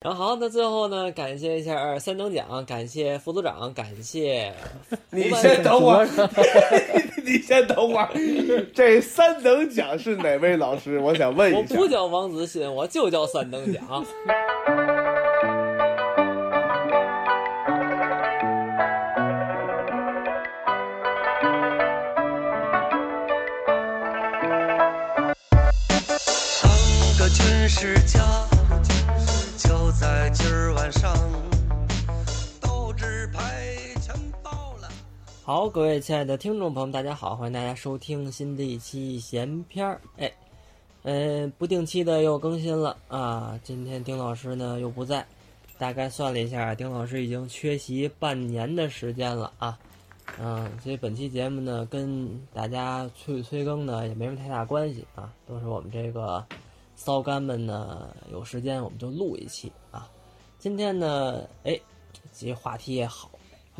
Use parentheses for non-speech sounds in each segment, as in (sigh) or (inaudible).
然后好，那最后呢，感谢一下三等奖，感谢副组长，感谢 (laughs) 你先等会儿，(laughs) 你先等会儿，这三等奖是哪位老师？我想问一下。我不叫王子欣，我就叫三等奖。好，各位亲爱的听众朋友们，大家好，欢迎大家收听新的一期闲篇儿。哎，嗯、不定期的又更新了啊。今天丁老师呢又不在，大概算了一下，丁老师已经缺席半年的时间了啊。嗯，所以本期节目呢，跟大家催催更呢也没什么太大关系啊，都是我们这个骚干们呢有时间我们就录一期啊。今天呢，哎，这话题也好，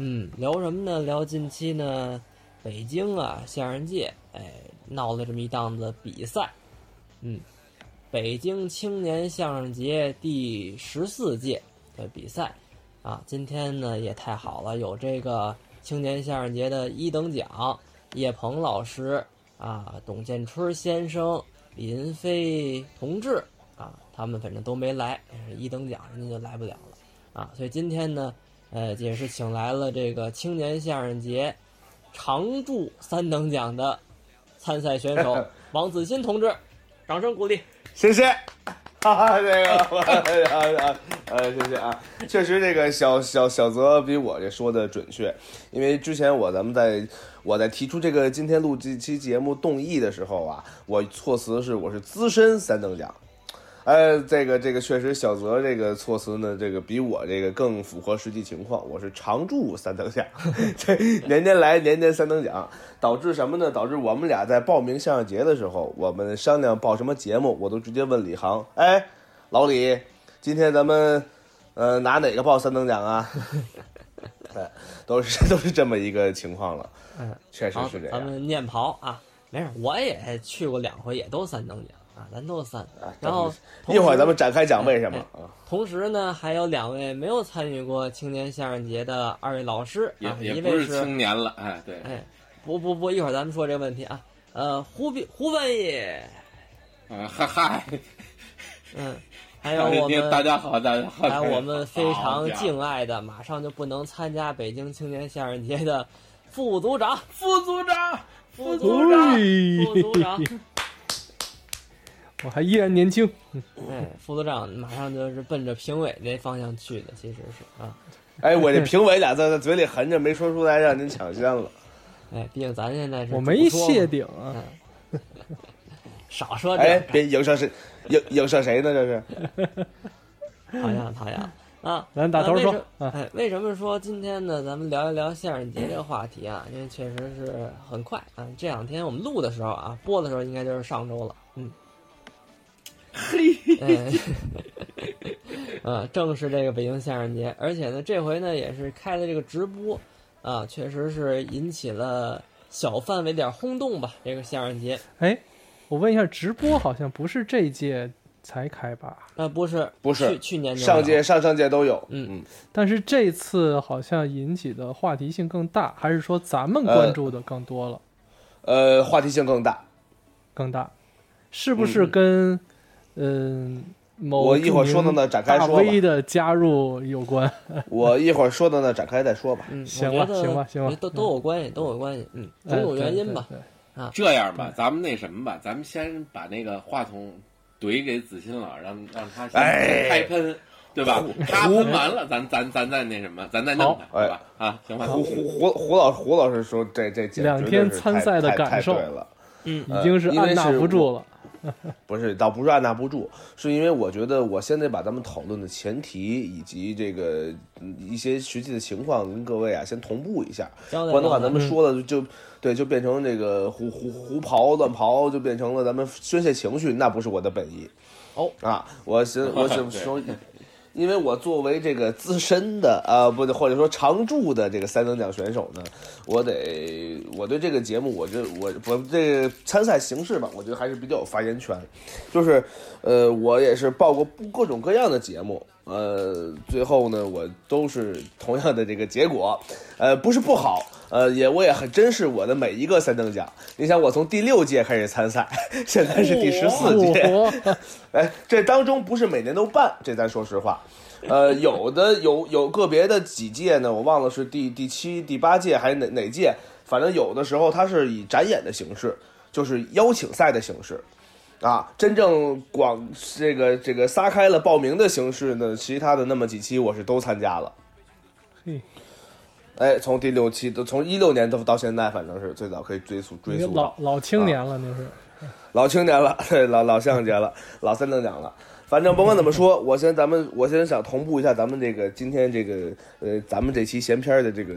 嗯，聊什么呢？聊近期呢，北京啊相声界，哎，闹了这么一档子比赛，嗯，北京青年相声节第十四届的比赛。啊，今天呢也太好了，有这个青年相声节的一等奖，叶鹏老师。啊，董建春先生、林飞同志。啊，他们反正都没来，一等奖人家就来不了了。啊，所以今天呢。呃，也是请来了这个青年相声节常驻三等奖的参赛选手 (laughs) 王子欣同志，掌声鼓励。谢谢。(laughs) 哈哈，这个，呃呃，谢谢啊。确实，这个小小小泽比我这说的准确，因为之前我咱们在我在提出这个今天录这期节目动议的时候啊，我措辞是我是资深三等奖。呃，这个这个确实，小泽这个措辞呢，这个比我这个更符合实际情况。我是常驻三等奖，(laughs) 这年年来年年三等奖，导致什么呢？导致我们俩在报名相声节的时候，我们商量报什么节目，我都直接问李航，哎，老李，今天咱们呃拿哪个报三等奖啊？对，(laughs) 都是都是这么一个情况了。嗯，确实，是这样。咱们念袍啊，没事，我也去过两回，也都三等奖啊，咱都三。啊然后一会儿咱们展开讲为什么？同时呢，还有两位没有参与过青年相声节的二位老师也啊，也不是一位是青年了，哎，对，哎，不不不，一会儿咱们说这个问题啊。呃，胡斌胡翻译，啊，嗨嗨，嗯，还有我们大家好，大家好，还有我们非常敬爱的，马上就不能参加北京青年相声节的副组长，副组长，副组长，副组长，我还依然年轻。哎，副组长马上就是奔着评委那方向去的，其实是啊，哎，我这评委俩字在嘴里含着没说出来，让您抢先了。(laughs) 哎，毕竟咱现在是我没说谢顶啊，(laughs) 少说这哎，别影射谁，影影射谁呢？这是讨厌讨厌啊！咱打头说哎，为什么说今天呢？咱们聊一聊相声节这个话题啊？因为确实是很快啊。这两天我们录的时候啊，播的时候应该就是上周了。嗯，嘿，(laughs) 哎，啊，(laughs) 正是这个北京相声节，而且呢，这回呢也是开了这个直播啊，确实是引起了小范围点轰动吧。这个相声节，哎，我问一下，直播好像不是这一届才开吧？啊，不是不是去去年上届、上上届都有。嗯嗯，但是这次好像引起的话题性更大，还是说咱们关注的更多了？呃，话题性更大。更大，是不是跟嗯、某我一会儿说到那展开大说吧 V 的加入有关？(laughs) 我一会儿说到那展开再说吧。嗯，行吧我觉得行吧行吧都都有关系，都有关系。嗯，种哎种原因吧。。对对对这样吧，咱们那什么吧，咱们先把那个话筒怼给子欣老，让让他先哎开喷，对吧？他喷完了，咱咱咱再那什么，咱再弄他，好好吧？啊，行吧。胡胡胡胡老胡老师说这这两天参赛的感受对了。嗯已经是呃因为按捺不住了。(laughs) 不是，倒不是按捺不住，是因为我觉得我先得把咱们讨论的前提以及这个嗯一些实际的情况跟各位啊先同步一下，不然的话，咱们说的就对，就变成这个胡胡胡刨乱刨，就变成了咱们宣泄情绪，那不是我的本意。哦啊，我先我是对说，(laughs) 因为我作为这个资深的啊，不对，或者说常驻的这个三等奖选手呢，我得我对这个节目，我这我我这个参赛形式吧，我觉得还是比较有发言权。就是呃，我也是报过不各种各样的节目，呃，最后呢，我都是同样的这个结果，呃，不是不好，呃，也我也很珍视我的每一个三等奖。你想，我从第六届开始参赛，(laughs) 现在是第十四届，嚯 (laughs) 哎，这当中不是每年都办，这咱说实话。呃，有的有有个别的几届呢，我忘了是第第七、第八届还是哪哪届，反正有的时候它是以展演的形式，就是邀请赛的形式，啊，真正广这个这个撒开了报名的形式呢，其他的那么几期我是都参加了。嘿，哎，从第六期都从一六年都到现在，反正是最早可以追溯追溯到老老青年了，那是。老青年了，(laughs) 对，老老相节了，老三等奖了。反正甭管怎么说，(laughs) 我先咱们我先想同步一下咱们这个今天这个呃咱们这期闲篇儿的这个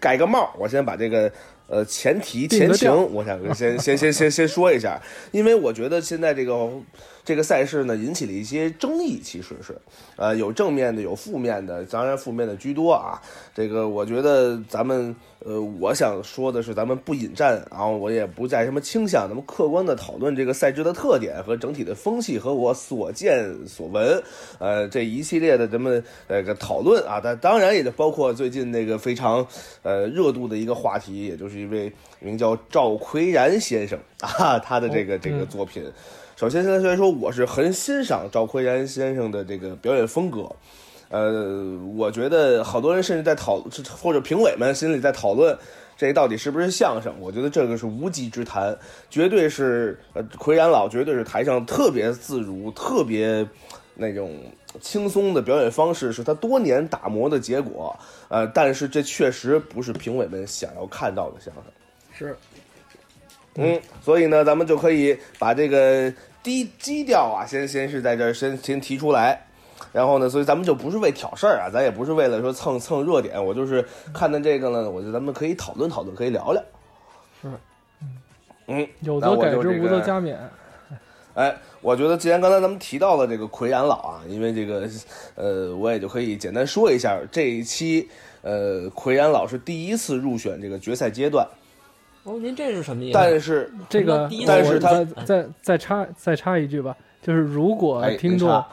改个帽儿，我先把这个呃前提前情我想先先先先先说一下，因为我觉得现在这个这个赛事呢引起了一些争议，其实是呃有正面的有负面的，当然负面的居多啊。这个我觉得咱们呃我想说的是，咱们不引战，然后我也不在什么倾向，咱们客观的讨论这个赛制的特点和整体的风气和我所见所闻，呃这一系列的咱们呃个讨论啊，但当然也就包括最近那个非常呃热度的一个话题，也就是一位名叫赵奎然先生 (laughs) 啊，他的这个这个作品。首先，现在虽然说，我是很欣赏赵奎然先生的这个表演风格。呃，我觉得好多人甚至在讨，或者评委们心里在讨论，这到底是不是相声？我觉得这个是无稽之谈，绝对是呃，奎然老绝对是台上特别自如、特别那种轻松的表演方式，是他多年打磨的结果。呃，但是这确实不是评委们想要看到的相声。是嗯，所以呢，咱们就可以把这个低基调啊，先先是在这儿先先提出来，然后呢，所以咱们就不是为挑事儿啊，咱也不是为了说蹭蹭热点，我就是看到这个呢，我觉得咱们可以讨论讨论，可以聊聊。是，嗯，有那则改之，这个无则加勉。(laughs) 哎，我觉得既然刚才咱们提到了这个奎然老啊，因为这个，呃，我也就可以简单说一下这一期，呃，奎然老是第一次入选这个决赛阶段，哦，您这是什么意思？但是这个，但是他再再再插再插一句吧，就是如果哎听众、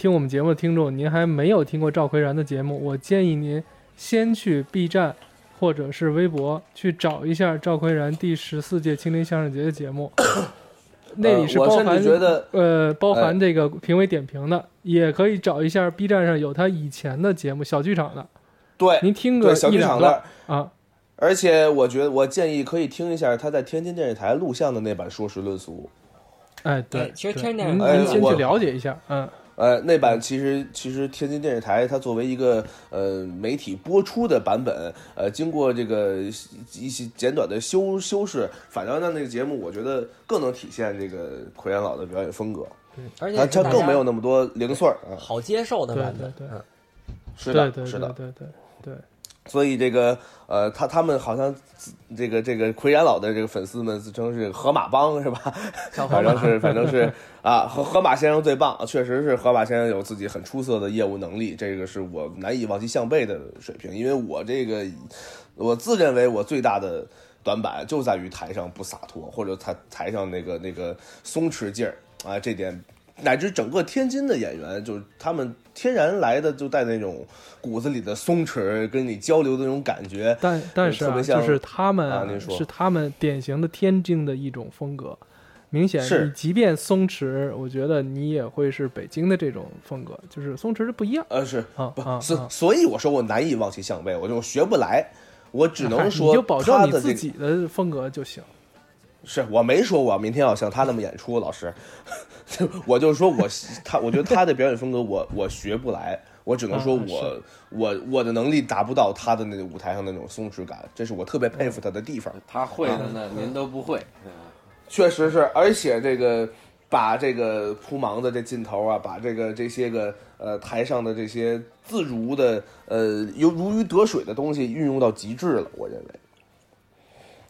听我们节目的听众，您还没有听过赵奎然的节目，我建议您先去 B 站或者是微博去找一下赵奎然第十四届青林相声节的节目，(coughs) 那里是包含觉得呃包含哎这个评委点评的，也可以找一下 B 站上有他以前的节目小剧场的，对您听个小一剧场那两段。啊，而且我觉得，我建议可以听一下他在天津电视台录像的那版《说时论俗哎对哎，其实天津您先去了解一下，嗯。》。呃，那版其实其实天津电视台它作为一个呃媒体播出的版本，呃，经过这个一些简短的修修饰，反正让那个节目我觉得更能体现这个奎元老的表演风格，而且他他是大家更没有那么多零碎儿啊。好接受的版本。对对对嗯是的，是的。对对对对，所以这个呃，他他们好像这个这个奎然老的这个粉丝们自称是河马帮是吧？反正是反正是啊，河河马先生最棒，确实是河马先生有自己很出色的业务能力，这个是我难以望其项背的水平。因为我这个我自认为我最大的短板就在于台上不洒脱，或者他台上那个那个松弛劲儿啊，这点乃至整个天津的演员，就是他们天然来的就带那种骨子里的松弛，跟你交流的那种感觉。但但是就是他们是他们典型的天津的一种风格。明显，是你即便松弛，我觉得你也会是北京的这种风格，就是松弛是不一样呃，是不啊不所啊所以我说我难以望其项背，我就学不来，我只能说你就保证你自己的风格就行。是我没说我明天要像他那么演出，老师，(laughs) 我就说我他，我觉得他的表演风格我 (laughs) 我学不来，我只能说啊我、我我的能力达不到他的那个舞台上那种松弛感，这是我特别佩服他的地方。他会的呢，您都不会。嗯确实是，而且这个把这个扑盲的这劲头啊，把这个这些个呃台上的这些自如的呃有如鱼得水的东西运用到极致了，我认为。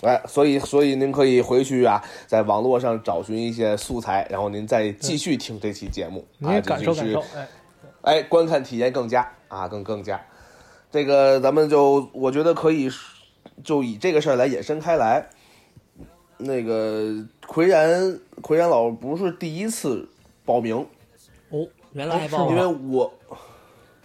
哎，所以所以您可以回去啊，在网络上找寻一些素材，然后您再继续听这期节目，啊，感受感受，哎，哎，观看体验更佳啊，更更佳。这个咱们就我觉得可以就以这个事儿来延伸开来。那个奎然奎然老不是第一次报名哦，原来还报因为我，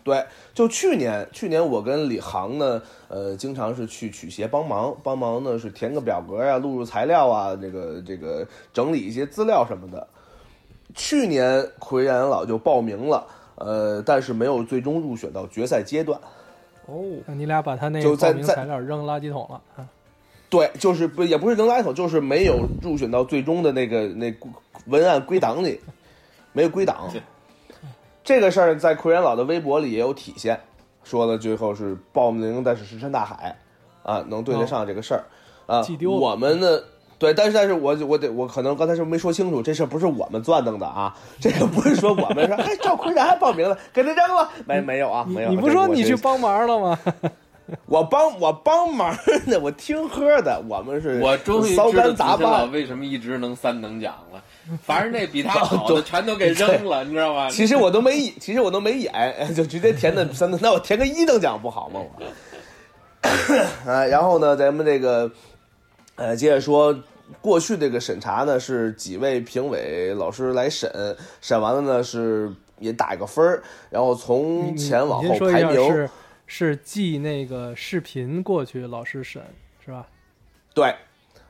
对，就去年，去年我跟李航呢，呃，经常是去曲协帮忙，帮忙呢是填个表格啊，录入材料啊，这个这个整理一些资料什么的。去年奎然老就报名了，呃，但是没有最终入选到决赛阶段。哦，那你俩把他那就在在个报名材料扔垃圾桶了啊？对，就是不也不是扔垃圾桶，就是没有入选到最终的那个那文案归档里，没有归档。这个事儿在奎元老的微博里也有体现，说的最后是报名，但是石沉大海，啊，能对得上这个事儿，啊我们呢，对，但是但是我我得我可能刚才是没说清楚，这事儿不是我们攥弄的啊，(laughs) 这个不是说我们说，哎，赵奎然还报名了，给他扔了，没没有啊，没有，你你不说你去帮忙了吗？(laughs) 我帮我帮忙的，我听喝的，我们是我终于骚知道老。为什么一直能三等奖了。凡是那比他 (laughs) 好的全都给扔了，你知道吗？其实我都没，其实我都没演，就直接填的三等，那我填个一等奖不好吗？我，(coughs) 啊，然后呢，咱们这个，呃，接着说，过去这个审查呢是几位评委老师来审，审完了呢是也打一个分儿，然后从前往后排名，是是记那个视频过去，老师审是吧？对，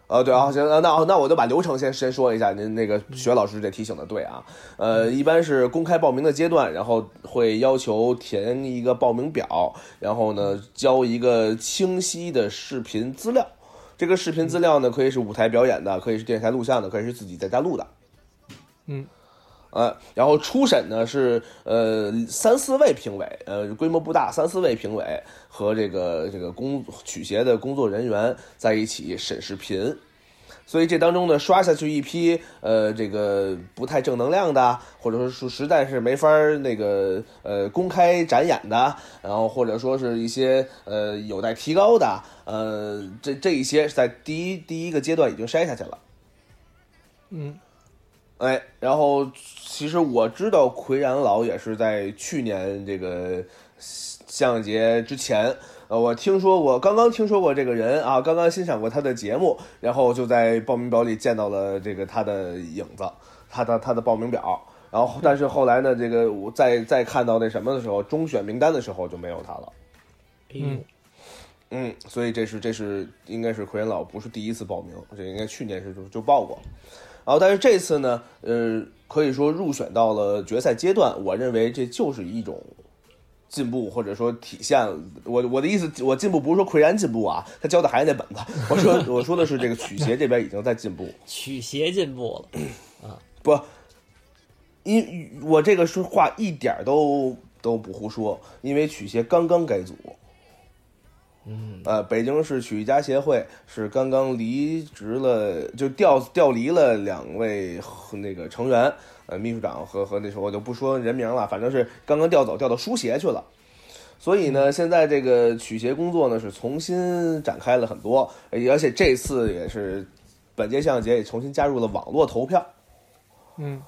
呃，对啊，行，那那我就把流程先先说一下。您那个学老师这提醒的对啊，呃，一般是公开报名的阶段，然后会要求填一个报名表，然后呢交一个清晰的视频资料。这个视频资料呢，可以是舞台表演的，可以是电台录像的，可以是自己在家录的。嗯，呃，然后初审呢是呃三四位评委，呃规模不大，三四位评委和这个这个工曲协的工作人员在一起审视频，所以这当中呢刷下去一批呃这个不太正能量的，或者说是实在是没法那个呃公开展演的，然后或者说是一些呃有待提高的，呃这这一些在第一第一个阶段已经筛下去了。嗯，哎，然后其实我知道奎然老也是在去年这个相声节之前，呃，我听说过，刚刚听说过这个人啊，刚刚欣赏过他的节目，然后就在报名表里见到了这个他的影子，他的他的报名表。然后，但是后来呢，这个我再再看到那什么的时候，中选名单的时候就没有他了。嗯，嗯，所以这是这是应该是奎然老不是第一次报名，这应该去年是就就报过。然后，但是这次呢，呃，可以说入选到了决赛阶段，我认为这就是一种进步，或者说体现我我的意思，我进步不是说奎然进步啊，他教的还是那本子。(laughs) 我说我说的是这个曲协这边已经在进步，曲协进步了啊，不，因我这个说话一点儿都都不胡说，因为曲协刚刚改组。嗯，呃，北京市曲艺家协会是刚刚离职了，就调调离了两位那个成员，呃，秘书长和和那时候我就不说人名了，反正是刚刚调走，调到书协去了。所以呢，现在这个曲协工作呢是重新展开了很多，而且这次也是本届相声节也重新加入了网络投票。嗯，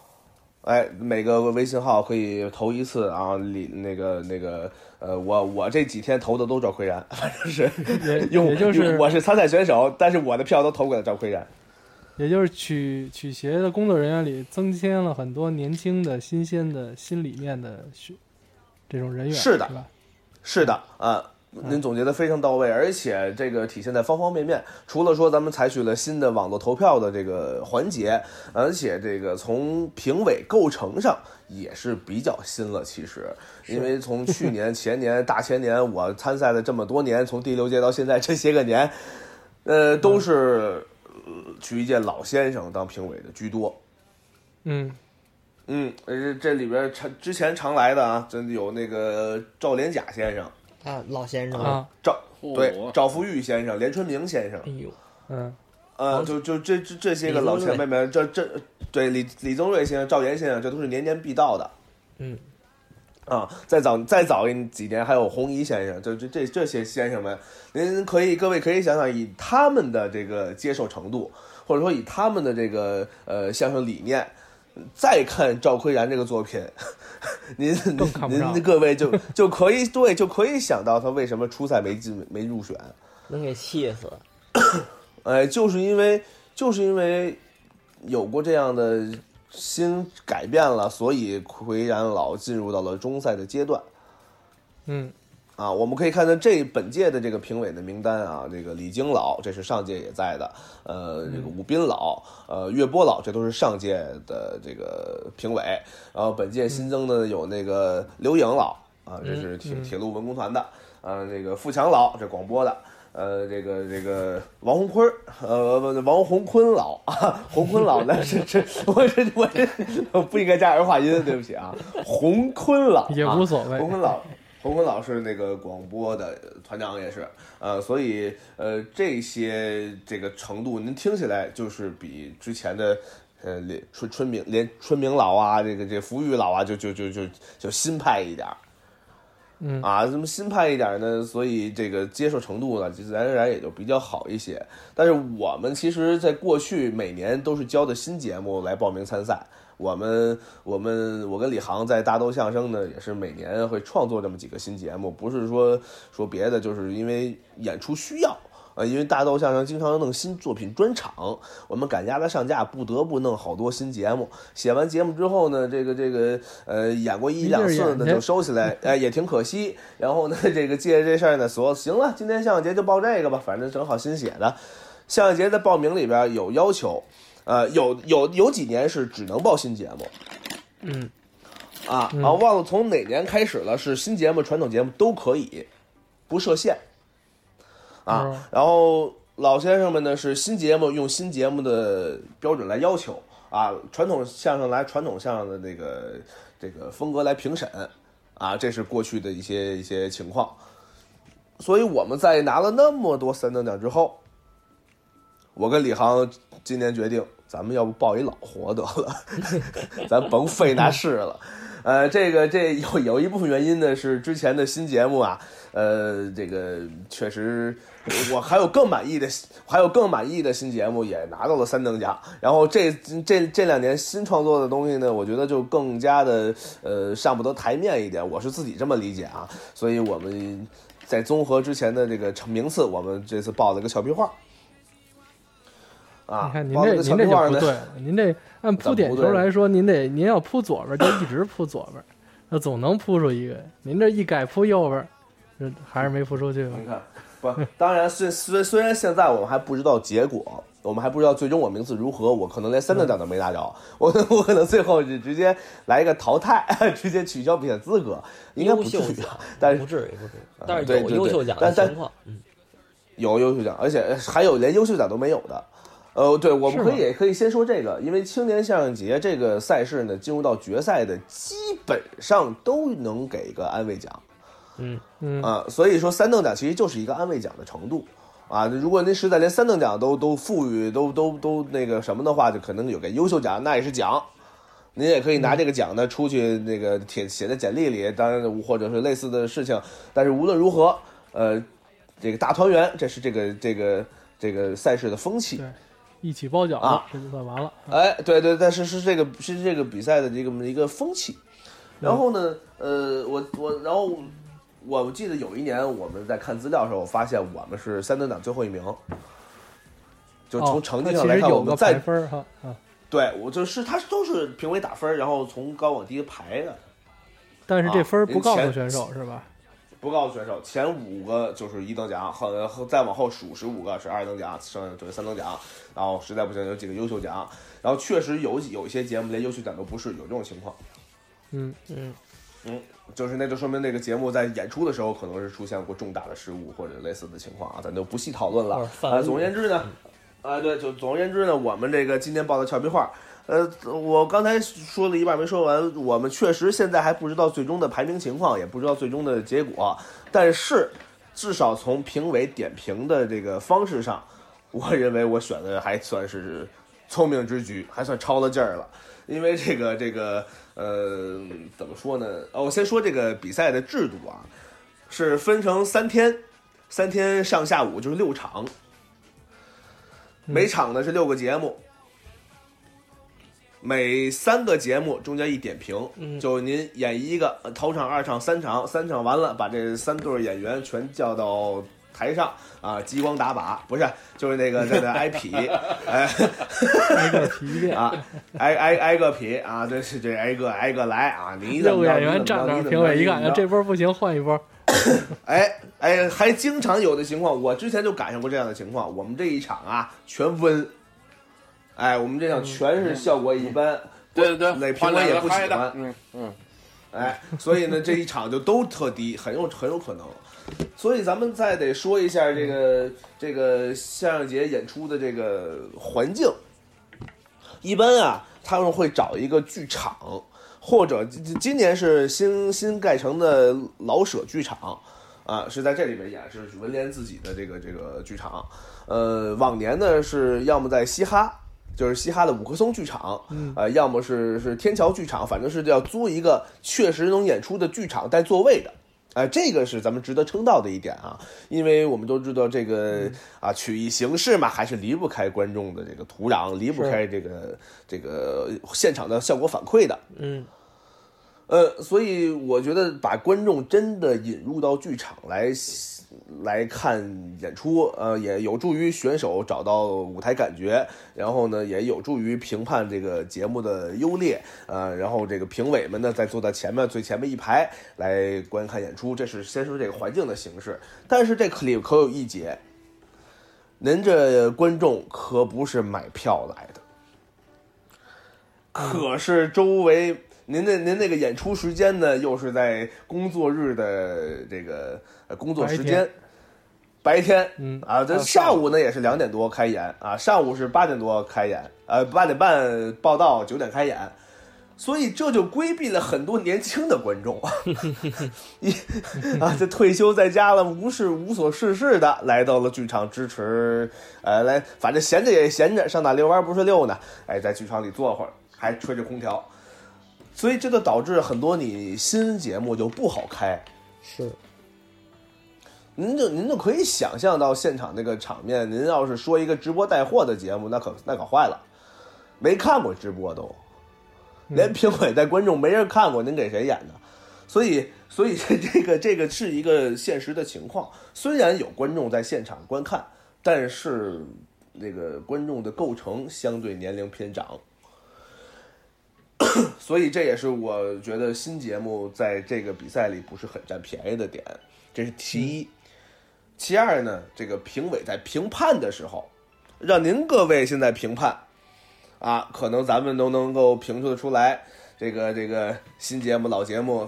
哎，每个微信号可以投一次啊，里那个那个呃，我我这几天投的都赵奎然，反正是也用也就是我是参赛选手，但是我的票都投给了赵奎然。也就是曲曲协的工作人员里增添了很多年轻的、新鲜的、新理念的学这种人员，是的吧？是的啊，您总结的非常到位，而且这个体现在方方面面。除了说咱们采取了新的网络投票的这个环节，而且这个从评委构成上也是比较新了。其实，因为从去年、前年、大前年，我参赛了这么多年，从第六届到现在这些个年，呃，都是呃曲艺界老先生当评委的居多。嗯，嗯，呃，这里边常之前常来的啊，真的有那个赵连甲先生。啊，老先生，啊，赵对赵福玉先生、连春明先生。哎，呦，嗯，呃，就就这这这些个老前辈们，这这对李李宗瑞先生、赵岩先生，这都是年年必到的。嗯，啊。再早再早一几年，还有红衣先生，这这这这些先生们，您可以各位可以想想，以他们的这个接受程度，或者说以他们的这个呃相声理念。再看赵奎然这个作品，(laughs) 您您各位就就可以对就可以想到他为什么初赛没进没入选，(coughs) 能给气死，(coughs) 哎，就是因为就是因为有过这样的新改变了，所以奎然老进入到了中赛的阶段。嗯啊，我们可以看到这本届的这个评委的名单啊，这个李菁老，这是上届也在的，呃，这个武斌老，呃，岳波老，这都是上届的这个评委。然后本届新增的有那个刘颖老啊，这是铁嗯铁路文工团的，呃，那个富强老，这广播的。呃，这个这个王洪坤，呃，不王洪坤老啊，(laughs) 洪坤老呢是 (laughs) 是，我这 (laughs) 我这我不应该加儿化音，对不起啊，洪坤老也啊无所谓洪坤老，洪坤老师那个广播的团长也是，呃，所以呃这些这个程度，您听起来就是比之前的呃连春春明连春明老啊，这个这福玉老啊，就就就就就新派一点儿。嗯啊，这么新派一点呢，所以这个接受程度呢，自然而然也就比较好一些。但是我们其实，在过去每年都是教的新节目来报名参赛。我们我们我跟李航在大豆相声呢，也是每年会创作这么几个新节目，不是说说别的，就是因为演出需要。呃，因为大豆相声经常弄新作品专场，我们赶鸭子上架，不得不弄好多新节目。写完节目之后呢，这个这个呃，演过一两次呢就收起来，哎，也挺可惜。然后呢，这个借着这事儿呢，说行了，今天相声节就报这个吧，反正正好新写的。相声节的报名里边有要求，呃，有有有几年是只能报新节目嗯啊，嗯啊，忘了从哪年开始了，是新节目、传统节目都可以，不设限。啊哦，然后老先生们呢是新节目用新节目的标准来要求啊，传统相声来传统相声的那个这个风格来评审啊，这是过去的一些一些情况。所以我们在拿了那么多三等奖之后，我跟李航今年决定，咱们要不报一老活得了，(laughs) 咱甭费那事了。呃，这个这有有一部分原因呢，是之前的新节目啊，呃，这个确实，我还有更满意的，还有更满意的新节目也拿到了三等奖。然后这这这两年新创作的东西呢，我觉得就更加的呃上不得台面一点，我是自己这么理解啊。所以我们在综合之前的这个成名次，我们这次报了个俏皮话。啊，你看您这您这就不对了，(laughs) 您这按铺点球来说，您得您要铺左边就一直铺左边，那总能铺出一个。您这一改铺右边，这还是没铺出去吧？你看，不，当然虽虽虽然现在我们还不知道结果，我们还不知道最终我名次如何，我可能连三等奖都没拿着，我我可能最后就直接来一个淘汰，(laughs) 直接取消比赛资格，应该不至于 (laughs) 但是不至于不至于，但是有优秀奖的但但情况，嗯，有优秀奖，而且还有连优秀奖都没有的。呃，对，我们可以也可以先说这个，因为青年相声节这个赛事呢，进入到决赛的基本上都能给个安慰奖。嗯，嗯，啊，所以说三等奖其实就是一个安慰奖的程度啊。如果您实在连三等奖都都富裕都都都那个什么的话，就可能有个优秀奖，那也是奖。您也可以拿这个奖呢出去那个写写在简历里，当然或者是类似的事情。但是无论如何，呃，这个大团圆，这是这个这个这个赛事的风气。对一起包饺啊子，这就算完了。哎，对对，但是是这个是这个比赛的这个一个风气。然后呢，呃，我我然后我记得有一年我们在看资料的时候，我发现我们是三等奖最后一名，就从哦成绩上来看，我们在排分哈啊，对我就是他都是评委打分，然后从高往低排的，但是这分不告诉前选手是吧？不告诉选手，前五个就是一等奖，后后再往后数十五个是二等奖，剩下就是三等奖，然后实在不行有几个优秀奖，然后确实有有一些节目连优秀奖都不是，有这种情况。嗯，嗯。嗯，就是那就说明那个节目在演出的时候可能是出现过重大的失误或者类似的情况啊，咱就不细讨论了啊，误总而言之呢，啊对，就总而言之呢，我们这个今天报的俏皮话，呃，我刚才说了一半没说完，我们确实现在还不知道最终的排名情况，也不知道最终的结果，但是至少从评委点评的这个方式上，我认为我选的还算是聪明之举，还算超了劲儿了。因为这个这个呃，怎么说呢？哦，我先说这个比赛的制度啊，是分成三天，三天上下午就是六场，每场呢是六个节目，每三个节目中间一点评，嗯就您演一个，呃头场、二场、三场，三场完了，把这三对演员全叫到台上啊，激光打靶，不是，就是那个在那 (laughs) 挨劈，哎挨个劈一遍。(laughs) 啊，挨挨挨个劈啊，这是这挨个挨个来啊，你怎么着个演员站那儿，评委一看，哎这波不行，换一波。(laughs) 哎哎，还经常有的情况，我之前就赶上过这样的情况。我们这一场啊，全温，哎，我们这场全是效果一般，对对对，那评委也不喜欢嗯嗯，哎，所以呢，这一场就都特低，很有很有可能。所以咱们再得说一下这个这个相声节演出的这个环境。一般啊，他们会找一个剧场，或者今今年是新新盖成的老舍剧场，啊，是在这里边演，是文联自己的这个这个剧场。呃，往年呢是要么在嘻哈，就是嘻哈的五棵松剧场，嗯。呃，要么是是天桥剧场，反正是要租一个确实能演出的剧场带座位的。哎、这个是咱们值得称道的一点啊，因为我们都知道这个啊曲艺形式嘛，还是离不开观众的这个土壤，离不开这个这个现场的效果反馈的。嗯，呃，所以我觉得把观众真的引入到剧场来来看演出，呃，也有助于选手找到舞台感觉，然后呢，也有助于评判这个节目的优劣，呃，然后这个评委们呢，再坐在前面最前面一排来观看演出，这是先说这个环境的形式。但是这里可有一节，您这观众可不是买票来的，可是周围您那您那个演出时间呢，又是在工作日的这个呃工作时间，白天，嗯啊，这下午呢也是两点多开演啊，上午是八点多开演，呃八点半报到，九点开演。所以这就规避了很多年轻的观众，(laughs) 一啊，这退休在家了，无事无所事事的来到了剧场支持，呃，来，反正闲着也闲着，上哪遛弯不是遛呢？哎，在剧场里坐会儿，还吹着空调，所以这就导致很多你新节目就不好开。是，您就您就可以想象到现场那个场面，您要是说一个直播带货的节目，那可那可坏了，没看过直播都，连评委带观众没人看过，您给谁演的？所以，所以 (laughs) 这个这个是一个现实的情况。虽然有观众在现场观看，但是那个观众的构成相对年龄偏长，(coughs) 所以这也是我觉得新节目在这个比赛里不是很占便宜的点，这是其一。其二呢，这个评委在评判的时候，让您各位现在评判，啊，可能咱们都能够评出得出来，这个这个新节目、老节目，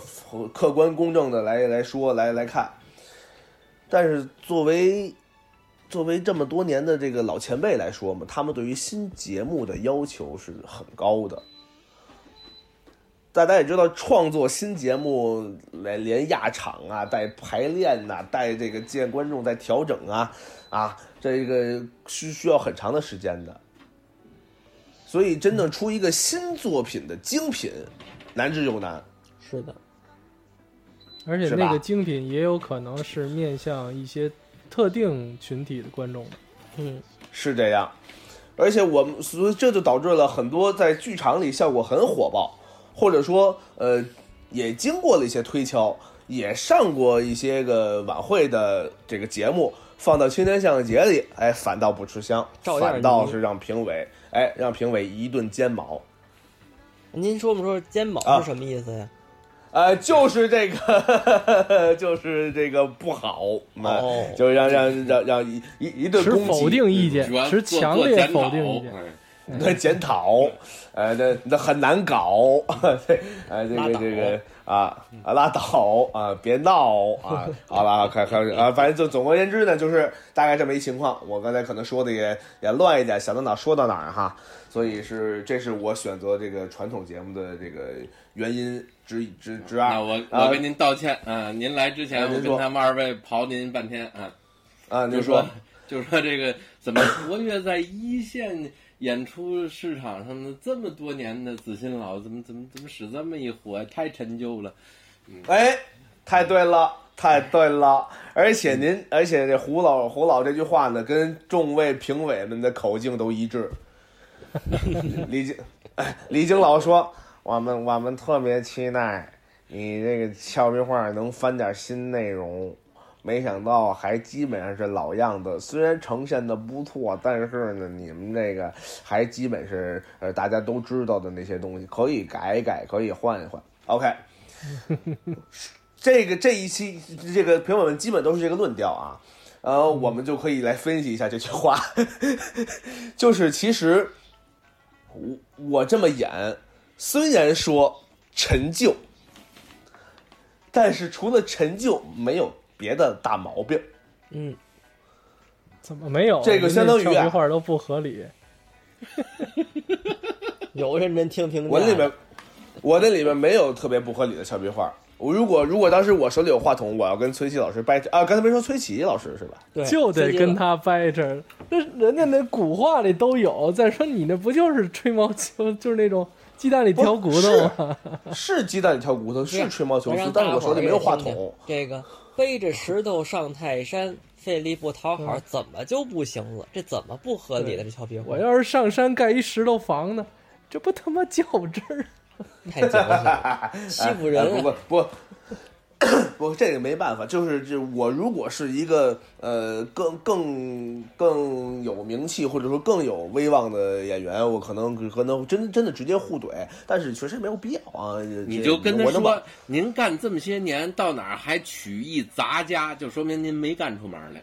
客观公正的来来说来来看。但是作为作为这么多年的这个老前辈来说嘛，他们对于新节目的要求是很高的。大家也知道，创作新节目连连压场啊，带排练呐、带这个见观众、带调整啊，啊，这个需需要很长的时间的。所以，真正出一个新作品的精品，难之又难。是的，而且那个精品也有可能是面向一些特定群体的观众的。嗯，是这样，而且我们所以这就导致了很多在剧场里效果很火爆，或者说呃也经过了一些推敲，也上过一些个晚会的这个节目，放到青年相声节里，哎，反倒不吃香，反倒是让评委哎让评委一顿煎毛。您说不说肩啊膀是什么意思呀？呃，就是这个，(laughs) 就是这个不好，就让让让让一一一顿攻击，否定意见，持强烈否定意见。(laughs) 哎那检讨，呃，那那很难搞，(laughs) 对，呃，这个这个啊啊拉倒啊，别闹啊，好了，开开啊，反正就总而言之呢，就是大概这么一情况。我刚才可能说的也也乱一点，想到哪儿说到哪儿哈，所以是这是我选择这个传统节目的这个原因之一之之二。我啊我跟您道歉啊！您来之前，我跟他们二位刨您半天啊，啊，就您说说就说这个怎么活跃在一线演出市场上的这么多年的子欣老，怎么怎么怎么使这么一火，太陈旧了。哎，太对了，太对了！而且您，而且这胡老胡老这句话呢，跟众位评委们的口径都一致。(laughs) 李晶，哎李晶老说，我们我们特别期待你这个俏皮话能翻点新内容，没想到还基本上是老样子。虽然呈现的不错，但是呢，你们这个还基本是呃大家都知道的那些东西，可以改一改，可以换一换。OK，(laughs) 这个这一期这个评委们基本都是这个论调啊。呃，我们就可以来分析一下这句话，(laughs) 就是其实我我这么演，虽然说陈旧，但是除了陈旧，没有别的大毛病。嗯，怎么没有？这个相当于啊话都不合理。(laughs) 有认真听评价。我那里面，我那里面没有特别不合理的俏皮话。我如果如果当时我手里有话筒，我要跟崔琦老师掰扯啊，刚才没说崔琦老师是吧？对就得跟他掰扯，那人家那古话里都有。再说你那不就是吹毛求，就是那种鸡蛋里挑骨头吗？是鸡蛋里挑骨头，是吹毛求疵，但是我手里没有话筒。这个背着石 (laughs) 头上泰山，费力不讨好，嗯怎么就不行了？这怎么不合理了？这俏皮话我要是上山盖一石头房呢，这不他妈较真儿？太矫情了，(laughs) 欺负人哎不啊！不不。不，(coughs) 这个没办法，就是这我如果是一个呃更更更有名气或者说更有威望的演员，我可能可能真真的直接互怼，但是确实没有必要啊。你就跟他说，您干这么些年，到哪儿还曲艺杂家，就说明您没干出门来。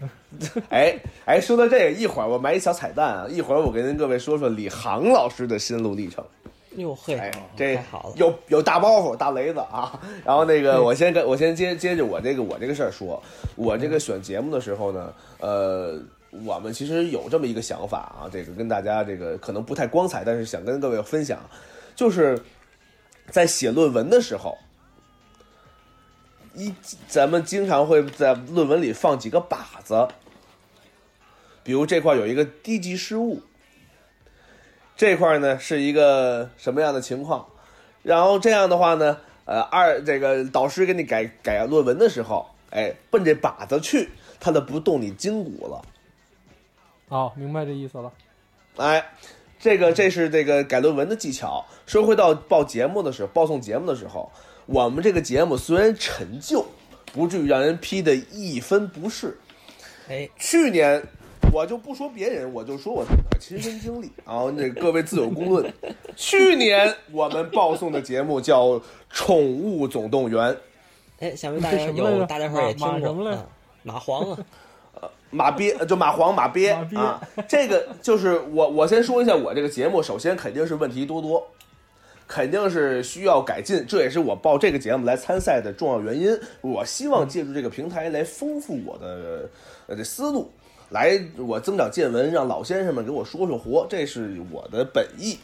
(laughs) 哎哎，说到这个，一会儿我埋一小彩蛋啊，一会儿我跟各位说说李航老师的心路历程。哟嘿哎，，这好了，有有大包袱、大雷子啊。然后那个，我先跟我先接接着我这个我这个事儿说，我这个选节目的时候呢，呃，我们其实有这么一个想法啊，这个跟大家这个可能不太光彩，但是想跟各位分享，就是在写论文的时候。一，咱们经常会在论文里放几个靶子，比如这块有一个低级失误，这块呢是一个什么样的情况？然后这样的话呢，呃，二这个导师给你改改论文的时候，哎，奔这靶子去，他就不动你筋骨了。哦，明白这意思了。哎，这个这是这个改论文的技巧。说回到报节目的时候，报送节目的时候，我们这个节目虽然陈旧，不至于让人批的一分不是。哎，去年我就不说别人，我就说我自个儿亲身经历，然后那各位自有公论。去年我们报送的节目叫《宠物总动员》，哎，想必大家有，大家伙儿也听过马马什么来着啊，蚂蟥啊，(laughs) 马鳖就马黄马鳖马鳖啊，这个就是我我先说一下我这个节目，首先肯定是问题多多，肯定是需要改进，这也是我报这个节目来参赛的重要原因。我希望借助这个平台来丰富我的呃这思路，来我增长见闻，让老先生们给我说说活，这是我的本意。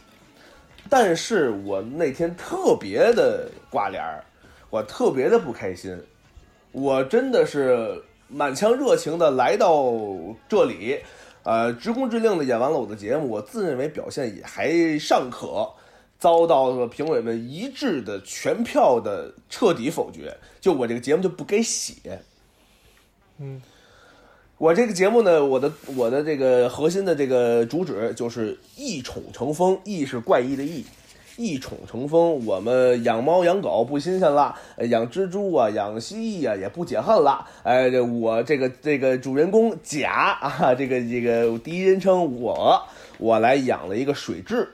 但是我那天特别的挂脸儿，我特别的不开心，我真的是满腔热情的来到这里，呃，职工之令的演完了我的节目，我自认为表现也还尚可，遭到了评委们一致的全票的彻底否决，就我这个节目就不该写。嗯，我这个节目呢，我的我的这个核心的这个主旨就是一宠成风，异是怪异的异。一宠成风，我们养猫养狗不新鲜了，养蜘蛛啊，养蜥蜴啊也不解恨了。哎，这我这个这个主人公甲啊，这个这个第一人称我，我来养了一个水蛭。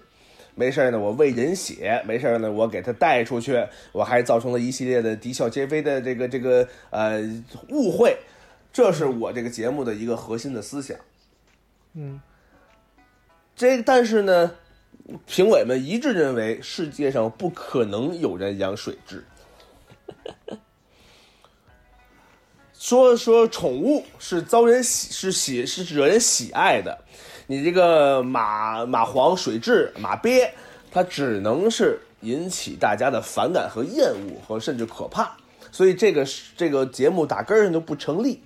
没事儿呢，我喂人血；没事儿呢，我给它带出去，我还造成了一系列的啼笑皆非的这个这个呃误会。这是我这个节目的一个核心的思想。嗯，这但是呢，评委们一致认为世界上不可能有人养水蛭。(laughs) 说说宠物是遭人喜是喜是惹人喜爱的，你这个马马黄、水蛭、马鳖，它只能是引起大家的反感和厌恶和甚至可怕，所以这个这个节目打根儿上就不成立。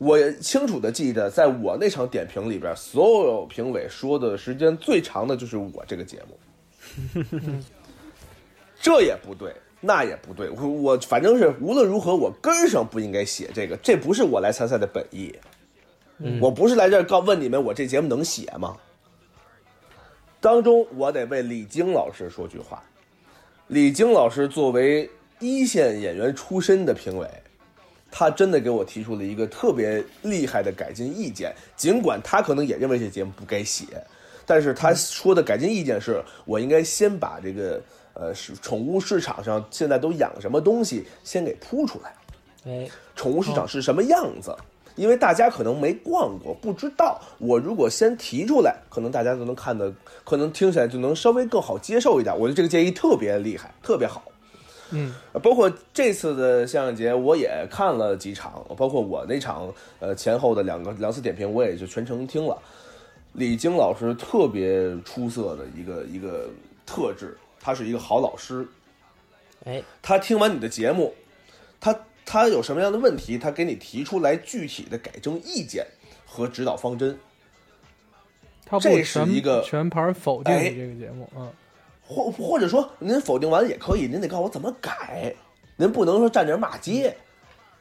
我清楚的记得，在我那场点评里边，所有评委说的时间最长的就是我这个节目。(laughs) 这也不对，那也不对，我我反正是无论如何，我根上不应该写这个，这不是我来参赛的本意。我不是来这儿告问你们，我这节目能写吗？当中我得为李菁老师说句话。李菁老师作为一线演员出身的评委，他真的给我提出了一个特别厉害的改进意见，尽管他可能也认为这节目不该写，但是他说的改进意见是我应该先把这个呃是宠物市场上现在都养什么东西先给铺出来。哎，宠物市场是什么样子。因为大家可能没逛过，不知道。我如果先提出来，可能大家都能看得，可能听起来就能稍微更好接受一点。我觉得这个建议特别厉害，特别好。嗯，呃包括这次的相声节，我也看了几场，包括我那场呃前后的两个两次点评，我也就全程听了。李菁老师特别出色的一个一个特质，他是一个好老师。哎，他听完你的节目，他他有什么样的问题，他给你提出来具体的改正意见和指导方针，他不这是一个全盘否定哎你这个节目啊。或或者说您否定完也可以，您得告诉我怎么改，您不能说站这骂街。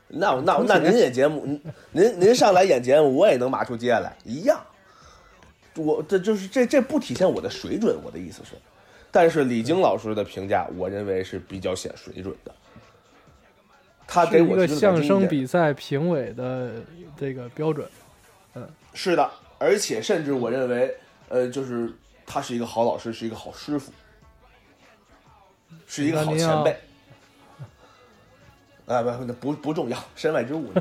那我那我那您演节目，您您您上来演节目，我也能骂出街来，一样。我这就是这这不体现我的水准，我的意思是，但是李菁老师的评价，我认为是比较显水准的。他给我一个我的相声比赛评委的这个标准。嗯是的，而且甚至我认为，呃，就是他是一个好老师，是一个好师傅，是一个好前辈。啊，不，那不不重要，身外之物。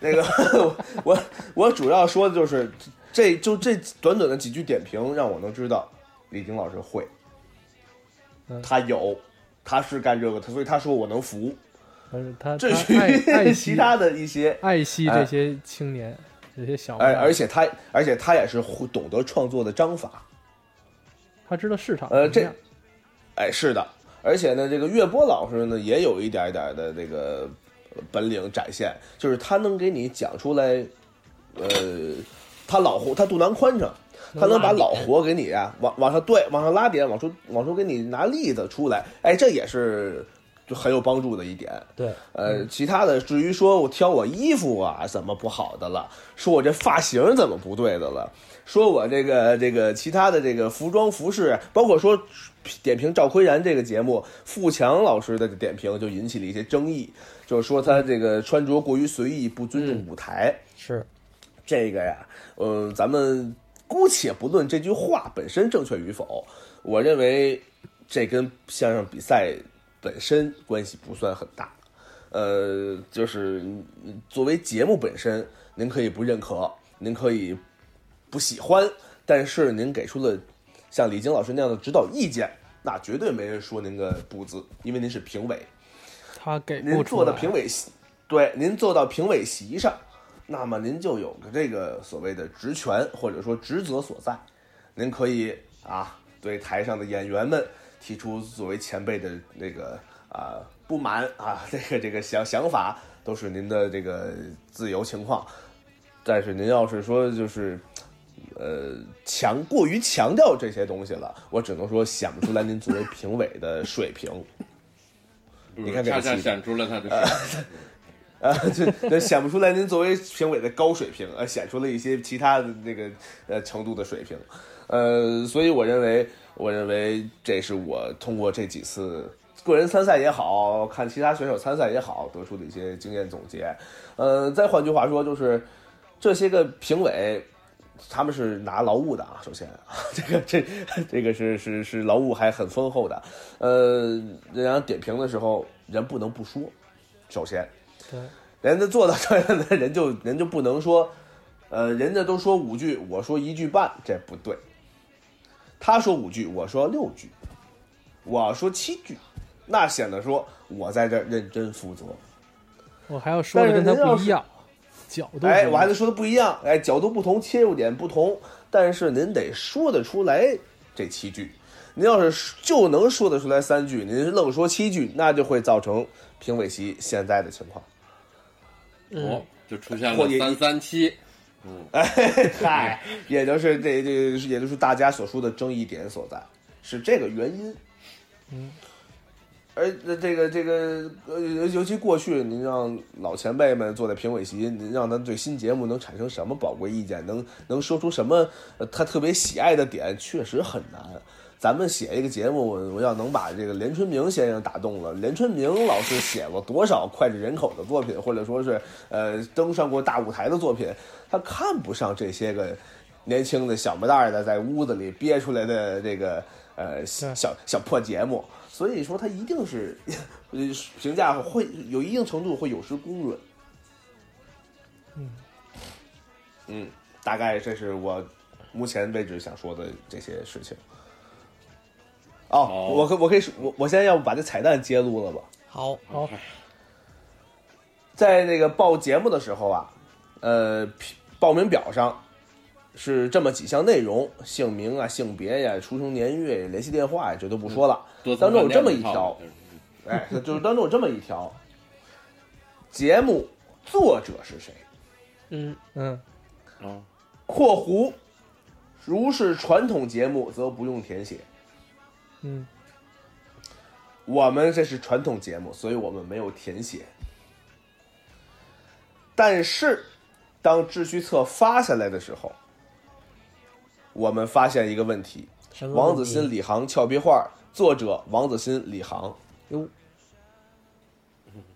那个，(laughs) 我我主要说的就是，这就这短短的几句点评，让我能知道李菁老师会，嗯他有，他是干这个，他所以他说我能服。但是他至他爱 (laughs) 其他的一些爱惜哎这些青年，这些小而孩，而且他，而且他也是会懂得创作的章法。他知道市场呃这样哎，是的，而且呢，这个岳波老师呢也有一点点的那个本领展现，就是他能给你讲出来，呃，他老活他肚腩宽敞，他能把老活给你啊往往上对往上拉点，往出往出给你拿例子出来，哎，这也是就很有帮助的一点。对，呃，其他的至于说我挑我衣服啊怎么不好的了，说我这发型怎么不对的了，说我这个这个其他的这个服装服饰，包括说点评赵奎然这个节目，富强老师的点评就引起了一些争议，就是说他这个穿着过于随意，不尊重舞台。是，这个呀，嗯、咱们姑且不论这句话本身正确与否，我认为这跟相声比赛本身关系不算很大。呃，就是嗯作为节目本身，您可以不认可，您可以不喜欢，但是您给出了像李菁老师那样的指导意见，那绝对没人说您个不字，因为您是评委。他给您坐的评委席，对，您坐到评委席上，那么您就有个这个所谓的职权或者说职责所在，您可以啊对台上的演员们提出作为前辈的那个啊不满啊这个这个想想法，都是您的这个自由情况。但是您要是说就是。呃，强过于强调这些东西了，我只能说显不出来您作为评委的水平。你看这个气质恰恰显出了他的水平。啊，就就显不出来您作为评委的高水平，呃，显出了一些其他的那个呃程度的水平，呃，所以我认为，我认为这是我通过这几次个人参赛也好看其他选手参赛也好得出的一些经验总结。呃，再换句话说，就是这些个评委。他们是拿劳务的啊，首先，(laughs) 这个这这个是是是劳务还很丰厚的，呃，人家点评的时候人不能不说，首先，对，人家做到这样的 (laughs) 人就人就不能说，呃，人家都说五句，我说一句半，这不对。他说五句，我说六句，我说七句，那显得说我在这儿认真负责。我还要说的跟他不一样，角度哎，我还能说的不一样，哎，角度不同，切入点不同，但是您得说得出来这七句。您要是就能说得出来三句，您愣说七句，那就会造成评委席现在的情况。哦，就出现了三三七，(laughs) 嗯嗨，也就是这这，也就是大家所说的争议点所在，是这个原因。嗯，而呃这个这个呃，尤其过去，您让老前辈们坐在评委席，您让他对新节目能产生什么宝贵意见，能能说出什么呃他特别喜爱的点，确实很难。咱们写一个节目，我我要能把这个连春明先生打动了。连春明老师写过多少脍炙人口的作品，或者说是呃登上过大舞台的作品，他看不上这些个年轻的小模蛋儿的在屋子里憋出来的这个呃小小小破节目，所以说他一定是呃 (laughs) 评价会有一定程度会有失公允。嗯嗯，大概这是我目前为止想说的这些事情。哦，好我可我可以说，我我现在要不把这彩蛋揭露了吧？好，好，在那个报节目的时候啊，呃，报名表上是这么几项内容：姓名啊、性别呀、出生年月、联系电话呀，这都不说了。多当中有这么一条 (laughs) 哎，就是当中有这么一条，节目作者是谁？嗯，嗯，啊，（括弧）如是传统节目，则不用填写。嗯，我们这是传统节目，所以我们没有填写。但是，当秩序册发下来的时候，我们发现一个问题：王子欣、李航俏皮话，作者王子欣、李航。哟，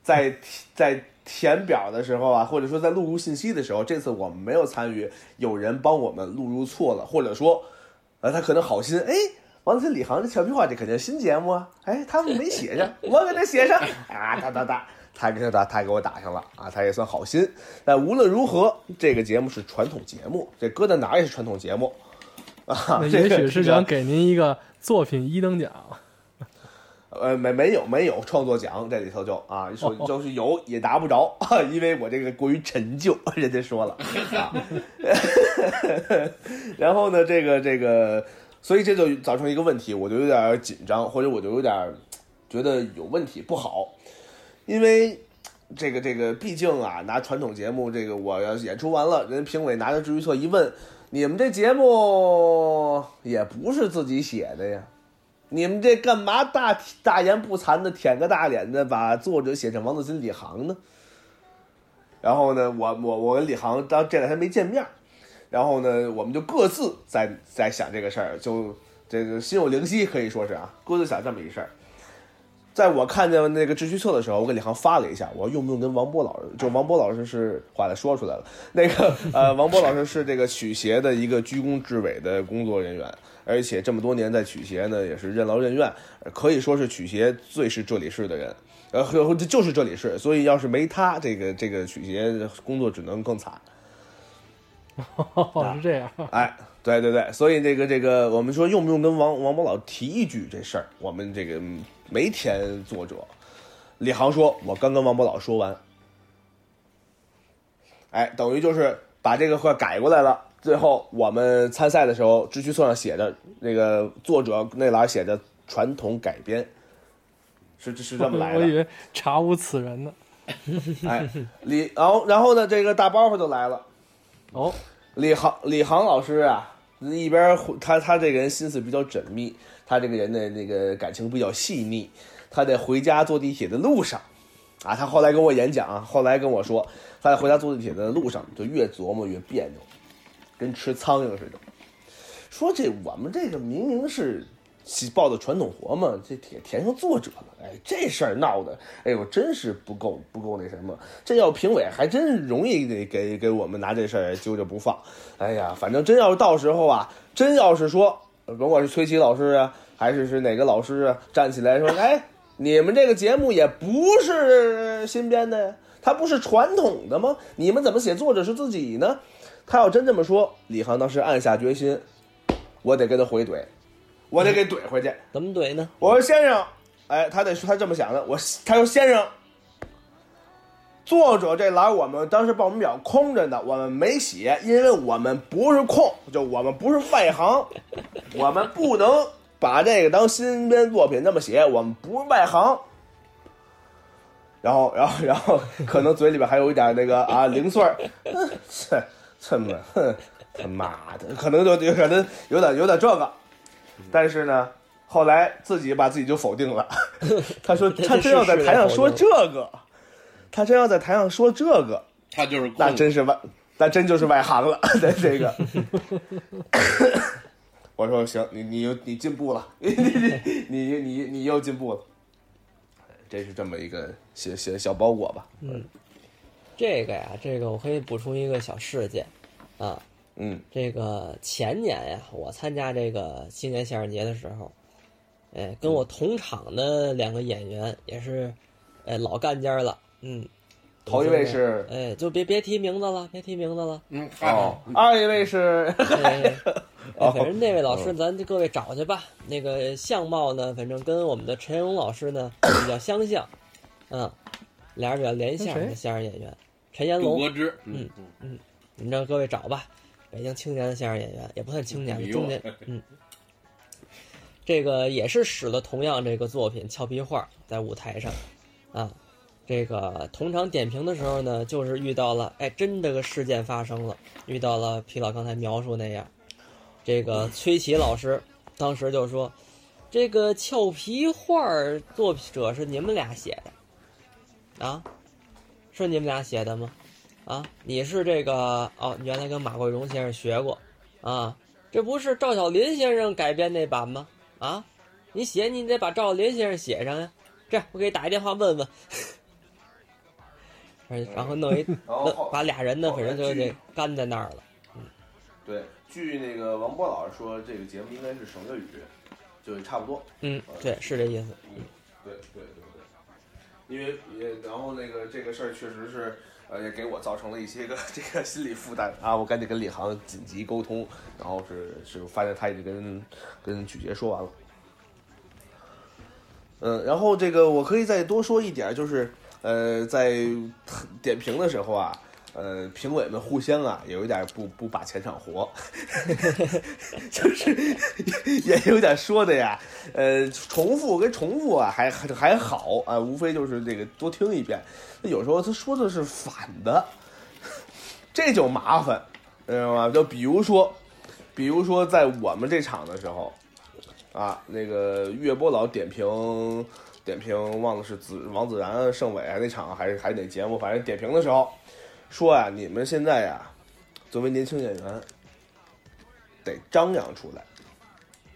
在在填表的时候啊，或者说在录入信息的时候，这次我们没有参与，有人帮我们录入错了，或者说，呃，他可能好心，哎，王子欣、李航这俏皮话，这肯定是新节目啊，哎，他们没写上，(laughs) 我给他写上啊，哒哒哒，他给他打，他给我打上了啊，他也算好心。但无论如何，这个节目是传统节目，这搁在哪儿也是传统节目啊。(laughs) 也许是想给您一个作品一等奖。(laughs) 呃，没没有没有创作奖这里头就啊，说哦就是有也拿不着，(laughs) 因为我这个过于陈旧，人家说了啊。然后呢，这个这个，所以这就造成一个问题，我就有点紧张，或者我就有点觉得有问题不好，因为这个这个，毕竟啊，拿传统节目这个，我要演出完了，人评委拿着秩序册一问，你们这节目也不是自己写的呀。你们这干嘛大大言不惭的舔个大脸的把作者写成王子欣、李航呢？然后呢，我我我跟李航当这两天没见面，然后呢，我们就各自在在想这个事儿，就这个心有灵犀，可以说是啊，各自想这么一事儿。在我看见那个秩序册的时候，我给李航发了一下，我说用不用跟王波老师？就王波老师是话来说出来了，那个呃，王波老师是这个曲协的一个居功至伟的工作人员，而且这么多年在曲协呢也是任劳任怨，呃可以说是曲协最是这里市的人，呃，就是这里市，所以要是没他，这个这个曲协工作只能更惨。哦，(laughs) 是这样。哎，对对对，所以这个这个，我们说用不用跟王王波老提一句这事儿，我们这个嗯没填作者。李航说：“我刚跟王博老说完。”哎，等于就是把这个话改过来了。最后我们参赛的时候，秩序册上写的那个作者那栏写的传统改编，是是这么来的。我以为 (laughs) 查无此人呢。(laughs) 哎，李，然后然后呢，这个大包袱就来了。哦，李航，李航老师啊，一边他他这个人心思比较缜密，他这个人的那个感情比较细腻。他在回家坐地铁的路上，啊，他后来跟我演讲，后来跟我说，他在回家坐地铁的路上就越琢磨越别扭，跟吃苍蝇似的。说这我们这个明明是报的传统活嘛，这填填上作者了，哎，这事儿闹的，哎呦，真是不够不够那什么。这要评委还真容易给给给我们拿这事儿揪着不放。哎呀，反正真要是到时候啊，真要是说，甭管是崔琦老师啊，还是是哪个老师啊，站起来说，哎，你们这个节目也不是新编的呀，它不是传统的吗？你们怎么写作者是自己呢？他要真这么说，李航当时暗下决心，我得跟他回怼，我得给怼回去。怎么怼呢？我说先生，哎，他得说他这么想的。我他说先生，作者这栏我们当时报名表空着呢，我们没写，因为我们不是空，就我们不是外行，(laughs) 我们不能把这个当新编作品那么写，我们不是外行。然后，然后，然后，可能嘴里边还有一点那个啊 (laughs) 零碎儿，哼这这么，哼，他妈的，可能就有可能有点有点这个，但是呢，后来自己把自己就否定了。(laughs) 他说他真要在台上说这个，他真要在台上说这个，他就是那真是外，那真就是外行了。(laughs) 对这个，(laughs) 我说行，你你又你进步了，(laughs) 你你你你你又进步了，这是这么一个小小小包裹吧？嗯这个呀，这个我可以补充一个小事件，啊，嗯这个前年呀，我参加这个青年相声节的时候，哎，跟我同场的两个演员也是，哎，老干家了，嗯，头一位是哎，就别别提名字了，别提名字了，嗯，哦。好，，二一位是哎，(laughs) 哦。哎反正那位老师，咱就各位找去吧。那个相貌呢，反正跟我们的陈龙老师呢 (coughs) 比较相像，嗯，俩人比较连线的相声演员，陈彦龙，杜国之，嗯嗯，你们让各位找吧。北京青年的相声演员，也不算青年中年，嗯，这个也是使了同样这个作品《俏皮话》在舞台上，啊，这个同场点评的时候呢，就是遇到了，哎，真这个事件发生了，遇到了皮老刚才描述那样，这个崔琦老师当时就说，这个俏皮话儿作者是你们俩写的，啊，是你们俩写的吗？啊，你是这个哦，原来跟马桂荣先生学过，啊，这不是赵小林先生改编那版吗？啊，你写你得把赵小林先生写上呀。这样，我给你打一电话问问。(laughs) 哎然后弄一后弄把俩人呢，反正就据给干在那儿了。对，据那个王波老师说，这个节目应该是省略语，就差不多。嗯，对，是这意思。嗯对对对对，因为也然后那个这个事儿确实是，呃，也给我造成了一些个 (laughs) 这个心理负担啊，我赶紧跟李航紧急沟通，然后是是发现他已经跟跟曲杰说完了。嗯，然后这个我可以再多说一点，就是呃，在点评的时候啊，呃，评委们互相啊，有一点不不把前场活，(laughs) 就是也有点说的呀，呃，重复跟重复啊，还还好啊，无非就是这个多听一遍。那有时候他说的是反的，(laughs) 这就麻烦，知道吗？就比如说，比如说在我们这场的时候，啊，那个岳波老点评点评，忘了是子王子然、盛伟那场还是还是哪节目，反正点评的时候说呀、你们现在呀，作为年轻演员，得张扬出来，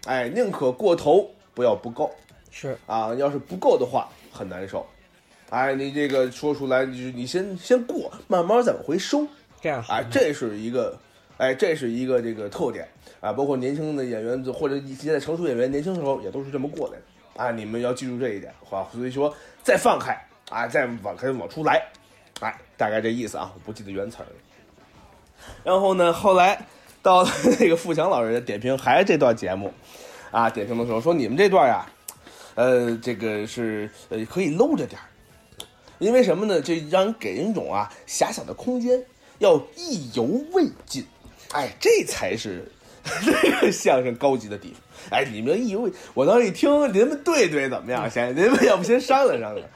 哎，宁可过头，不要不够是，啊！要是不够的话，很难受。哎，你这个说出来，你你先先过，慢慢再往回收。这样好哎，。这是一个，哎，这是一个这个特点啊。包括年轻的演员或者现在成熟演员，年轻时候也都是这么过来的啊。你们要记住这一点，好，所以说再放开啊，再往开往出来，哎，大概这意思啊，我不记得原词儿了。然后呢，后来到 (laughs) 那个富强老师的点评，还是这段节目啊，点评的时候说你们这段呀、呃，这个是呃可以搂着点儿，因为什么呢？这让人给人一种啊遐想的空间，要意犹未尽，哎，这才是 (laughs) 这个相声高级的地方。哎，你们一为，我当时一听，你们对对怎么样？先，你们要不先商量商量。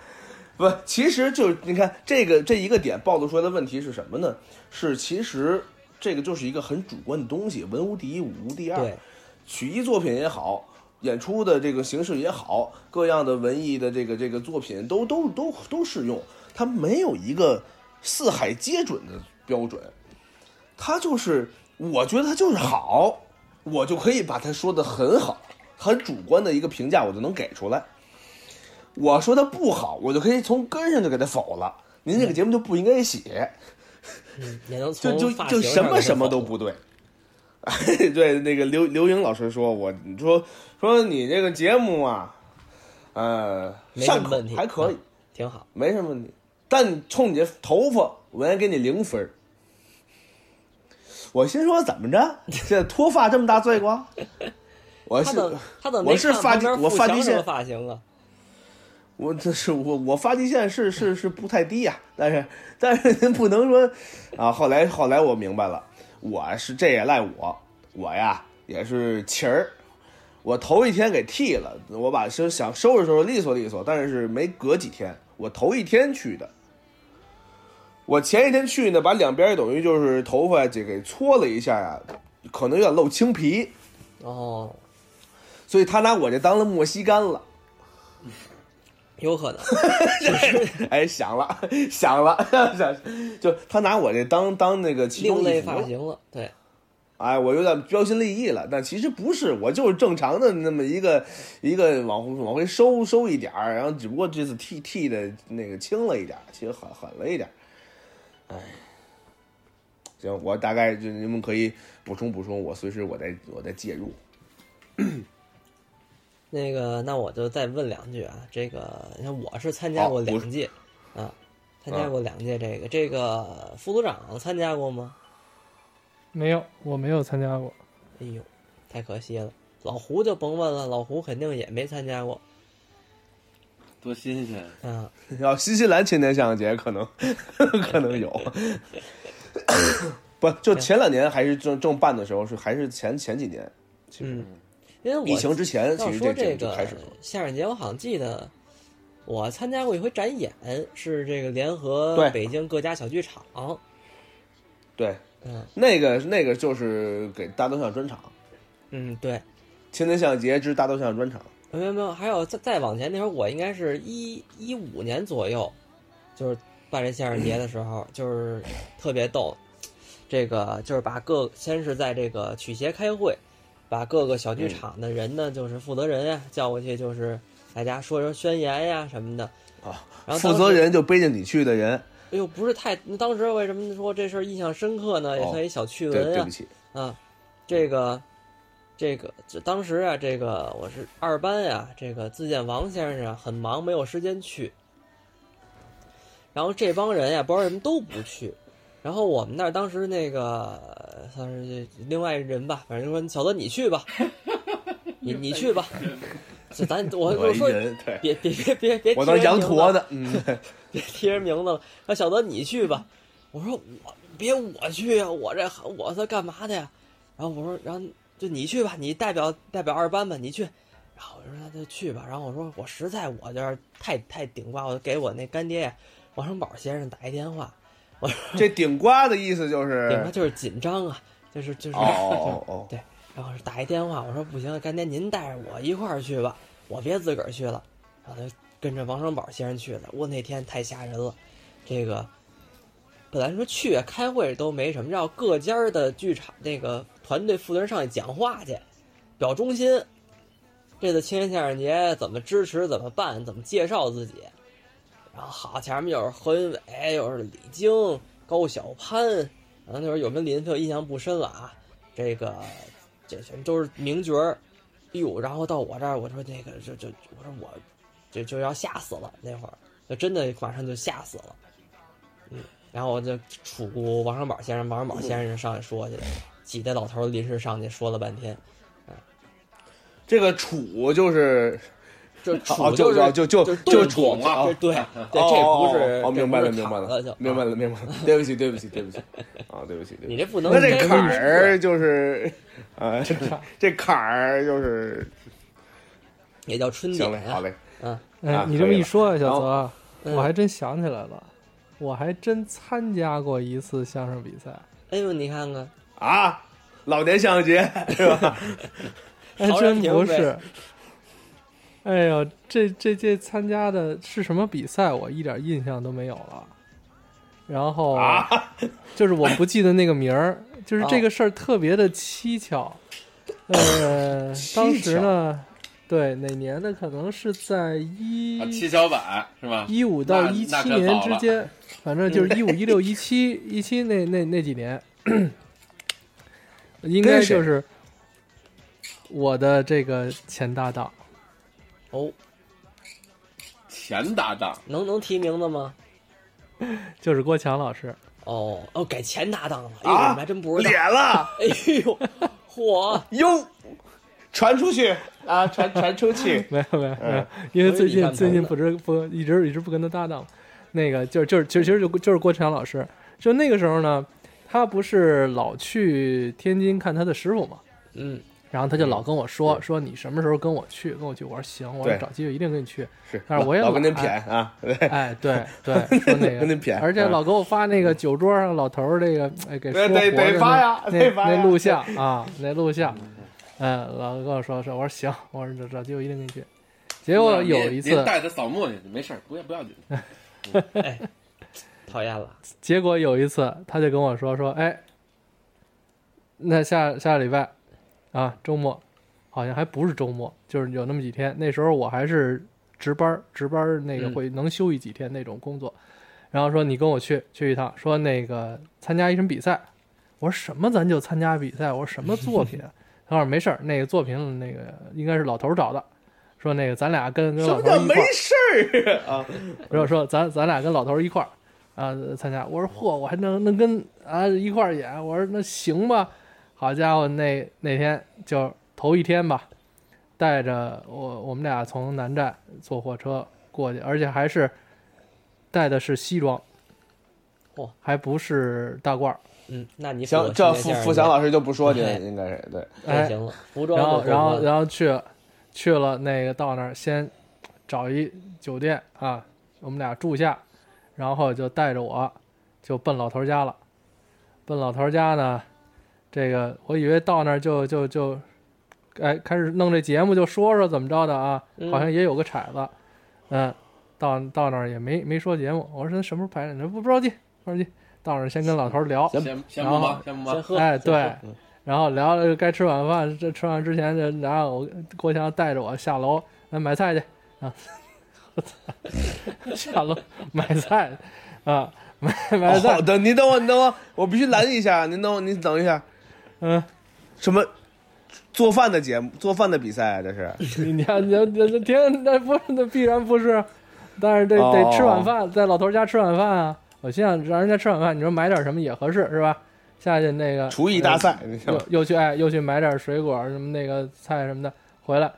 不，其实就是你看这个这一个点暴露出来的问题是什么呢？是其实这个就是一个很主观的东西，文无第一，武无第二。对，曲艺作品也好，演出的这个形式也好，各样的文艺的这个这个作品都都都都适用，它没有一个四海皆准的标准，它就是我觉得它就是好，我就可以把他说的很好，很主观的一个评价我就能给出来。我说他不好，我就可以从根上就给他否了。您这个节目就不应该写，嗯，也能就就就什么什么都不对。哎，(laughs) 对，那个刘刘英老师说我，你说说你这个节目啊，呃，没什么上口问题还可以，嗯挺好。没什么问题。但冲你这头发，我应该给你零分儿。我心说怎么着？这脱发这么大罪过？(laughs) 我是他怎他怎么我没是发我发际线发型啊？我这是我我发际线是是是不太低呀、但是 (laughs) 但是您不能说啊。后来后来我明白了，我是这也赖我，我呀也是勤儿，我头一天给剃了，我把是想收拾收拾利索利索，但是没隔几天，我头一天去的。我前一天去呢，把两边等于就是头发这给搓了一下啊，可能有点露青皮，哦，所以他拿我这当了莫西干了。有可能。(laughs) 哎，想了，想了，想，就他拿我这当当那个其中另类一发型了，对，哎，我有点标新立异了，但其实不是，我就是正常的那么一个一个往回往回收收一点儿，然后只不过这次剃剃的那个轻了一点儿，其实狠狠了一点儿。哎，行，我大概就你们可以补充补充，我随时我再我再介入。(clears throat) 那个，那我就再问两句啊。这个，你看我是参加过两届，啊，参加过两届这个。这个副组长参加过吗？没有，我没有参加过。哎呦，太可惜了。老胡就甭问了，老胡肯定也没参加过多新鲜！啊。要新西兰青年相声节可能 (laughs) 可能有，(laughs) 不就前两年还是正正办的时候是还是前前几年，其实嗯，因为我疫情之前其要实这说这个就开始了。相声节，我好像记得我参加过一回展演，是这个联合北京各家小剧场。对，嗯那个那个就是给大豆相声专场，嗯，对，青年相声节之大豆相声专场。没有没有，还有再再往前那会儿，我应该是一一五年左右，就是办这相声节的时候，就是特别逗。这个就是把各先是在这个曲协开会，把各个小剧场的人呢，就是负责人呀叫过去，就是大家说说宣言呀什么的。啊，然后负责人就背着你去的人，哎呦，不是太，当时为什么说这事儿印象深刻呢？也哦算一小趣对，闻啊对不。起，啊，这个，这个，这当时啊，这个我是二班呀、这个自建王先生啊很忙，没有时间去。然后这帮人呀、不知道为什么都不去。然后我们那儿当时那个算是这另外人吧，反正说小泽你去吧，(laughs) 你你去吧。(laughs) 这咱我我我说别别别别别，我当羊驼的。嗯，(laughs) 别提人名字了，那小德你去吧。我说我别我去啊，我这我这干嘛的呀？然后我说，然后就你去吧，你代表代表二班吧，你去。然后我说那就去吧。然后我说我实在我这儿太太顶呱，我就给我那干爹王生宝先生打一电话。我 (laughs) 说这顶瓜的意思就是，顶呱就是紧张啊，就是就是哦哦 (laughs) 对，然后是打一电话，我说不行，干爹您带着我一块儿去吧，我别自个儿去了。然后他跟着王生宝先生去了，我那天太吓人了。这个本来说去啊开会都没什么，要各家的剧场那个团队负责人上去讲话去，表忠心。这次青年相声节怎么支持，怎么办，怎么介绍自己。然后好，前面又是何云伟，又是李菁、高晓攀，然后那会儿有没有李云飞印象不深了啊。这个这全都是名角儿。哎呦，然后到我这儿，我说那个就就我说我就就要吓死了，那会儿就真的马上就吓死了。嗯，然后我就楚王生宝先生，王生宝先生上去说去了，几代老头临时上去说了半天，这个楚就是就哦楚就是就就就楚作啊对这不是哦，明白了，明白了就，明白了，明白了，对不起，对不起，对不起，啊，(laughs) 对不起，对不起。你这不能那这坎儿就是，啊，(laughs) 这 (laughs) 这坎儿就是，也叫春行嘞，好嘞，嗯。你这么一说啊，小泽，嗯。我还真想起来了，我还真参加过一次相声比赛，哎呦，你看看，啊，老年相声节是吧？还真不是。哎呦，这这这参加的是什么比赛？我一点印象都没有了。然后、啊就是我不记得那个名儿，就是这哦个事儿特别的蹊跷。呃，(laughs) 当时呢，对哪年的？可能是在一啊，七巧板是吧？一五到那一七年之间，反正就是 (laughs) 一五、一六、一七、一七那那那几年，应该就是我的这个前搭档。哦，前搭档，能能提名字吗？(laughs) 就是郭强老师，哦哦，改前搭档了，哎呦，我还真不知道。脸了，哎呦，嚯！哟，传出去啊，传传出去，(laughs) 没有没有没有嗯，因为最近最近不是不一直一直不跟他搭档，那个就是就是其实其实就就是郭强老师，就那个时候呢，他不是老去天津看他的师傅嘛，嗯，然后他就老跟我说说你什么时候跟我去跟我去，我说行，我说找机会一定跟你去，是，但是我也老跟您懒谝啊，对，哎对 (laughs) 对，说那个。跟您谝，而且嗯老给我发那个酒桌上老头儿这个哎给说对得得活着发呀那发那那录像啊 (laughs) 那录像，嗯，老跟我说说，我说行，我说找找机会一定跟你去。结果有一次带他扫墓去，没事儿，不要不要紧。(laughs) 讨厌了。结果有一次他就跟我说说，哎，那下下礼拜啊，周末好像还不是周末，就是有那么几天。那时候我还是值班，值班那个嗯会能休息几天那种工作。然后说你跟我去去一趟，说那个参加一什么比赛。我说什么咱就参加比赛？我说什么作品啊？他说没事儿，那个作品那个应该是老头找的。说那个咱俩跟跟什么叫没老头儿一块儿，事儿啊？说说咱咱俩跟老头一块儿啊参加。我说嚯，我还能能跟啊一块儿演。我说那行吧。好家伙，那那天就头一天吧，带着我我们俩从南站坐火车过去，而且还是带的是西装，嚯，还不是大褂儿。嗯，那你行，这付付翔老师就不说你了，应该是对。哎行了，服装然后然后后然后去去了那个到那儿先找一酒店啊，我们俩住下，然后就带着我就奔老头家了。奔老头家呢，这个我以为到那儿就就就，哎，开始弄这节目就说说怎么着的啊，嗯好像也有个骰子，嗯，到到那儿也没没说节目，我说那什么时候排练？他说不不着急，不着急，到那儿先跟老头聊，先先然后不忙，先忙。先喝，哎对然后聊了该吃晚饭，这吃完之前这然后我郭强带着我下楼来买菜去啊，(laughs) 下楼买菜啊，买买菜好菜，的，你等我，你等我，我必须拦一下，您等我，您等一下，嗯，什么做饭的节目，做饭的比赛啊？这是 (laughs) 你你看你天那不是那必然不是，但是得得吃晚饭，在老头家吃晚饭啊。我心想让人家吃晚饭，你说买点什么也合适是吧？下去那个厨艺大赛，又？又去哎，又去买点水果什么那个菜什么的，回来，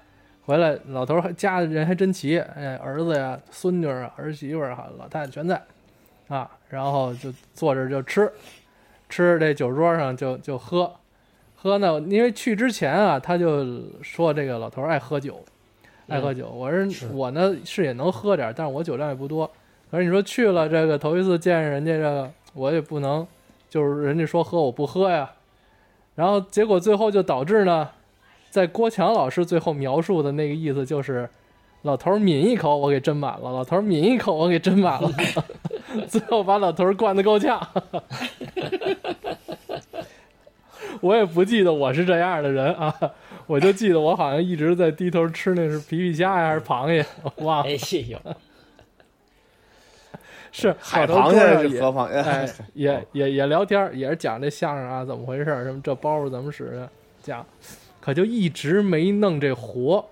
回来老头儿还家里人还真齐，哎，儿子呀、孙女儿啊、儿媳妇儿啊、老太太全在，啊，然后就坐着就吃，吃这酒桌上就就喝，喝呢，因为去之前啊，他就说这个老头儿爱喝酒，爱喝酒，我说我呢是也能喝点儿，但是我酒量也不多，可是你说去了这个头一次见人家这个，我也不能。就是人家说喝我不喝呀，然后结果最后就导致呢，在郭强老师最后描述的那个意思就是，老头抿一口我给斟满了，老头抿一口我给斟满了，(laughs) 最后把老头灌得够呛。(laughs) 我也不记得我是这样的人啊，我就记得我好像一直在低头吃那是皮皮虾呀还是螃蟹，我忘了哎呦，(laughs) 是海螃蟹是河螃哎蟹，，也也也聊天，也是讲这相声啊怎么回事，什么这包袱怎么使的，讲，可就一直没弄这活。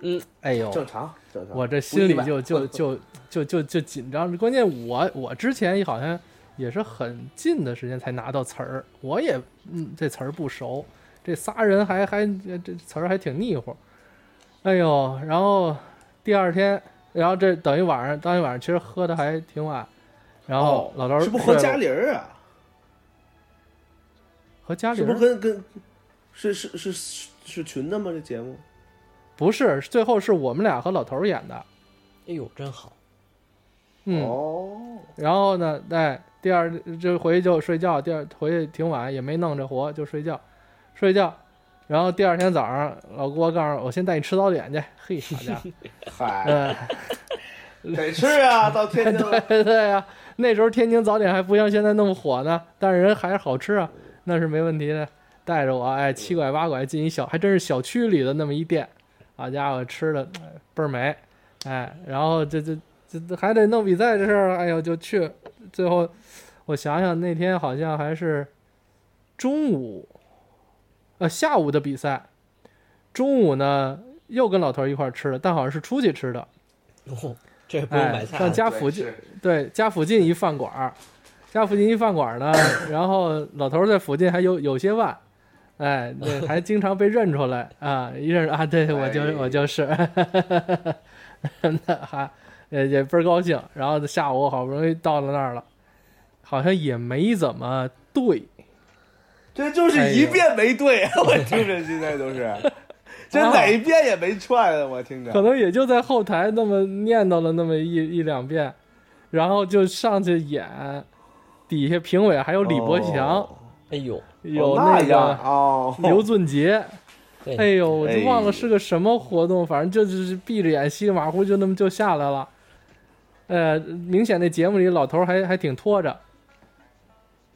嗯，哎呦，正常正常。我这心里就就就就就就紧张。关键我我之前好像也是很近的时间才拿到词儿，我也嗯这词儿不熟，这仨人还还这词儿还挺腻乎。哎呦，然后第二天，然后这等于晚上当天晚上其实喝的还挺晚，然后老头儿哦是不是和嘉玲儿啊？和家里是不跟跟是是是是是群的吗？这节目不是，最后是我们俩和老头儿演的。哎呦，真好，嗯，哦，然后呢，哎，第二就回去就睡觉，第二回去挺晚，也没弄这活，就睡觉，睡觉。然后第二天早上，老郭告诉我，我先带你吃早点去。嘿，好家伙，(laughs) 嗨，嗯，得吃啊！到天津了，(laughs) 对对呀、那时候天津早点还不像现在那么火呢，但是人还是好吃啊，那是没问题的。带着我，哎，七拐八拐进一小，还真是小区里的那么一店，好家伙，吃的倍儿美，哎，然后这这这还得弄比赛这事儿，哎呦，就去，最后我想想那天好像还是中午，呃下午的比赛，中午呢又跟老头一块儿吃的，但好像是出去吃的，哦，这不用买，菜上，家附近对，家附近一饭馆儿，家附近一饭馆儿呢，然后老头儿在附近还有有些腕，哎，对，还经常被认出来 (laughs) 啊，一认啊，对我就哎我就是，(laughs) 那还也也倍儿高兴。然后下午好不容易到了那儿了，好像也没怎么对，这就是一遍没对，(laughs) 我听着现在都是，这哪一遍也没串啊！我听着可。能也就在后台那么念叨了那么一一两遍，然后就上去演，底下评委还有李伯祥，哦哎呦，有哦那个。哦，刘俊杰，(laughs) 对哎呦，我就哎忘了是个什么活动，反正就是闭着眼稀里马虎就那么就下来了。呃，明显那节目里老头儿还还挺拖着，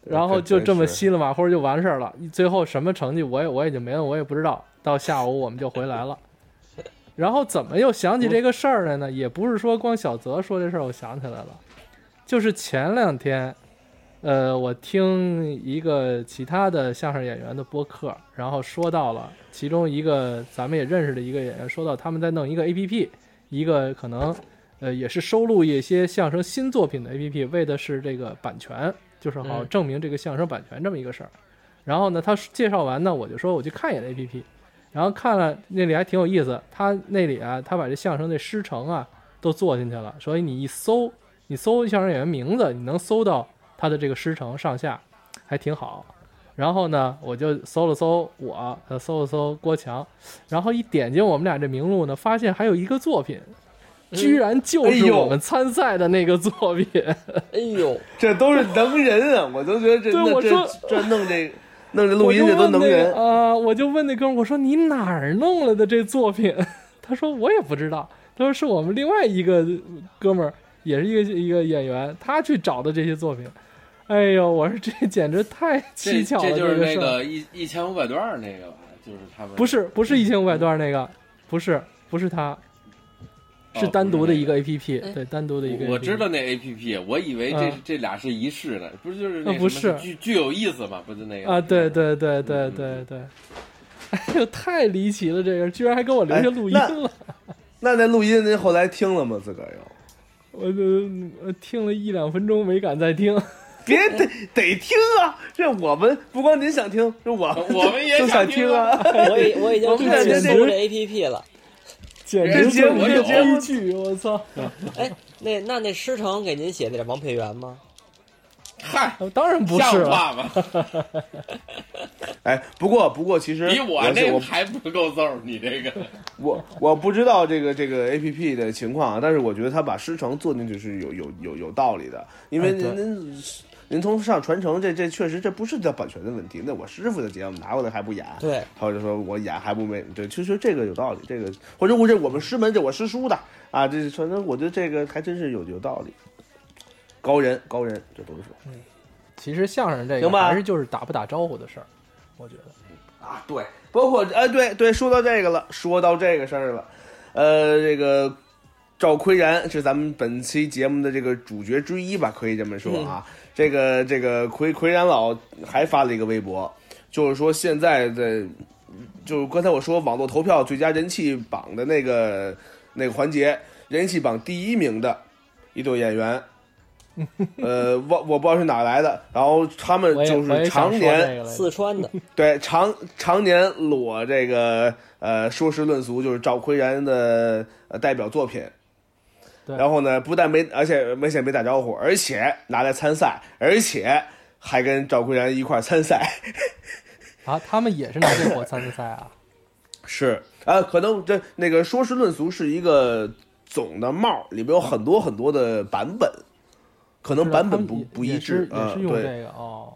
然后就这么稀里马虎就完事儿了。最后什么成绩我也我也就没了，我也不知道。到下午我们就回来了。(laughs) 然后怎么又想起这个事儿来呢？也不是说光小泽说这事儿我想起来了，就是前两天，呃，我听一个其他的相声演员的播客，然后说到了其中一个咱们也认识的一个演员，说到他们在弄一个 A P P，一个可能呃也是收录一些相声新作品的 A P P，为的是这个版权，就是好嗯证明这个相声版权这么一个事儿。然后呢，他介绍完呢，我就说我去看一眼 A P P，然后看了那里还挺有意思，他那里啊，他把这相声那师承啊都做进去了，所以你一搜，你搜相声演员名字，你能搜到他的这个师承上下，还挺好。然后呢，我就搜了搜我，呃，搜了搜郭强，然后一点进我们俩这名录呢，发现还有一个作品，居然就是我们参赛的那个作品。哎呦，这都是能人啊！我都觉得这这对我说这弄这弄这录音这都能人。啊、我就问那哥们儿，我说你哪儿弄来的这作品？(laughs) 他说我也不知道，他说是我们另外一个哥们儿，也是一个一个演员，他去找的这些作品。(laughs) 哎呦，我说这简直太蹊跷了，这就是。那个一一千五百段那个吧，就是他们不是不是一千五百段那个，不是不是他，是哦单独的一个 A P P，、哎对，单独的一个 APP。我知道那 A P P，我以为这、嗯这俩是一式的，不是就是那啊不是什么具具有意思嘛？不是那个啊，对对对对嗯对对。哎呦，太离奇了！这个居然还给我留下录音哎了。那那录音您后来听了吗？自个儿又？我就我听了一两分钟，没敢再听。别得得听啊！这我们不光您想听，是我我们也想听啊！我已我已经我们开始感觉这搜这 A P P 了。简这直节目就悲剧！我操！哎，那那那师承给您写的是王佩元吗？嗨，当然不是像了，话吗？(laughs) 哎，不过不过，其实比我我是我那还不够揍，你这个我我不知道这个这个 A P P 的情况啊，但是我觉得他把师承做进去是有有有有道理的，因为您您您从上传承，这这确实这不是叫版权的问题，那我师傅的节目拿过来还不演，对，或者说我演还不没对，其实这个有道理，这个或者我这我们师门这我师叔的啊，这反正我觉得这个还真是有有道理，高人高人这都是。嗯其实相声这个还是就是打不打招呼的事儿，我觉得。啊，对，包括哎，对对，说到这个了，说到这个事儿了，呃，这个赵奎然是咱们本期节目的这个主角之一吧，可以这么说啊。这个这个奎奎然老还发了一个微博，就是说现在的，就是刚才我说网络投票最佳人气榜的那个那个环节，人气榜第一名的一对演员。(laughs) 呃，我我不知道是哪来的，然后他们就是常年四川的，对，常常年裸这个呃说事论俗，就是赵奎然的呃代表作品。对然后呢，不但没，而且没先没打招呼，而且拿来参赛，而且还跟赵坤然一块儿参赛。(laughs) 啊，他们也是拿这火参的赛啊？(laughs) 是啊，可能这那个说事论俗是一个总的帽，里面有很多很多的版本，可能版本不不一致。也嗯是，用这对个哦。